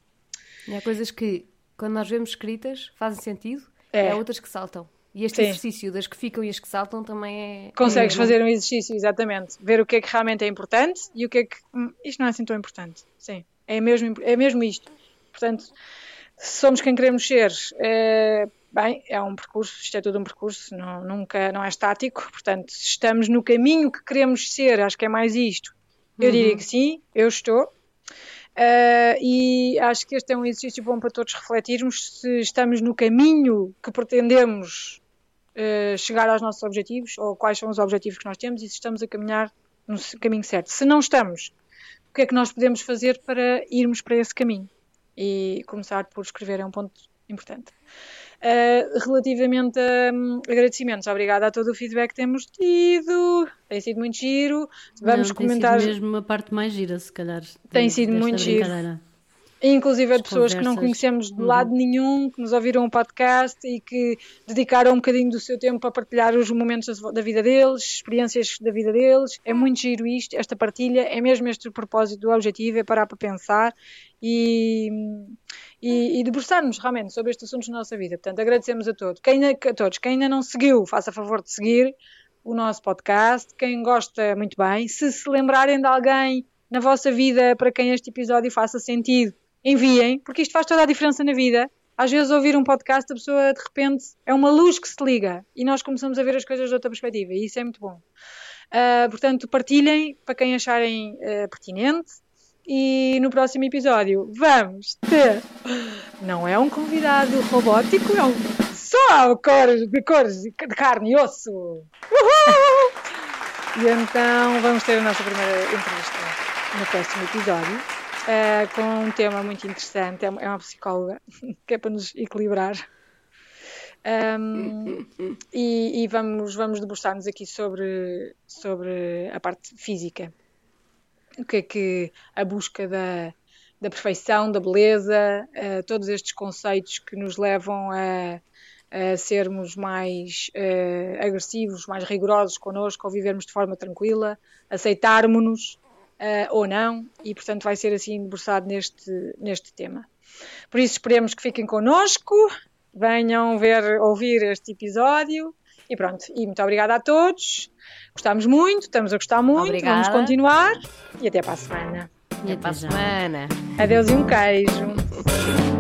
E há coisas que, quando nós vemos escritas, fazem sentido, é. e há outras que saltam. E este Sim. exercício das que ficam e as que saltam também é. Consegues é fazer um exercício, exatamente. Ver o que é que realmente é importante e o que é que. Hum, isto não é assim tão importante. Sim. É mesmo, é mesmo isto. Portanto, somos quem queremos ser, é, bem, é um percurso, isto é tudo um percurso, não, nunca, não é estático, portanto, se estamos no caminho que queremos ser, acho que é mais isto. Eu uhum. diria que sim, eu estou. Uh, e acho que este é um exercício bom para todos refletirmos se estamos no caminho que pretendemos uh, chegar aos nossos objetivos ou quais são os objetivos que nós temos e se estamos a caminhar no caminho certo. Se não estamos, o que é que nós podemos fazer para irmos para esse caminho? E começar por escrever é um ponto importante. Uh, relativamente a um, agradecimentos, obrigada a todo o feedback que temos tido, tem sido muito giro. Vamos Não, comentar. Tem sido mesmo a parte mais gira, se calhar. Tem sido muito giro. Inclusive de pessoas conversas. que não conhecemos de uhum. lado nenhum, que nos ouviram o um podcast e que dedicaram um bocadinho do seu tempo a partilhar os momentos da vida deles, experiências da vida deles. É muito giro isto, esta partilha, é mesmo este o propósito do objetivo, é parar para pensar e, e, e debruçar-nos realmente sobre estes assuntos da nossa vida. Portanto, agradecemos a todos. Quem, a todos. Quem ainda não seguiu, faça favor de seguir o nosso podcast. Quem gosta, muito bem. Se se lembrarem de alguém na vossa vida para quem este episódio faça sentido, enviem, porque isto faz toda a diferença na vida. Às vezes, ouvir um podcast, a pessoa de repente é uma luz que se liga e nós começamos a ver as coisas de outra perspectiva, e isso é muito bom. Uh, portanto, partilhem para quem acharem uh, pertinente. E no próximo episódio vamos ter. Não é um convidado robótico, é um só cores, de cores de carne e osso. Uhul! E então vamos ter a nossa primeira entrevista no próximo episódio uh, com um tema muito interessante. É uma, é psicóloga que é para nos equilibrar. Um, e, e, vamos, vamos debruçar-nos aqui sobre, sobre a parte física. O que é que a busca da, da perfeição, da beleza, uh, todos estes conceitos que nos levam a, a sermos mais uh, agressivos, mais rigorosos connosco, ou vivermos de forma tranquila, aceitarmos-nos uh, ou não, e portanto vai ser assim debruçado neste, neste tema. Por isso esperemos que fiquem connosco, venham ver, ouvir este episódio e pronto. E muito obrigada a todos. Gostámos muito, estamos a gostar muito, obrigada. vamos continuar e até para a semana. E até para a semana. Adeus e um queijo.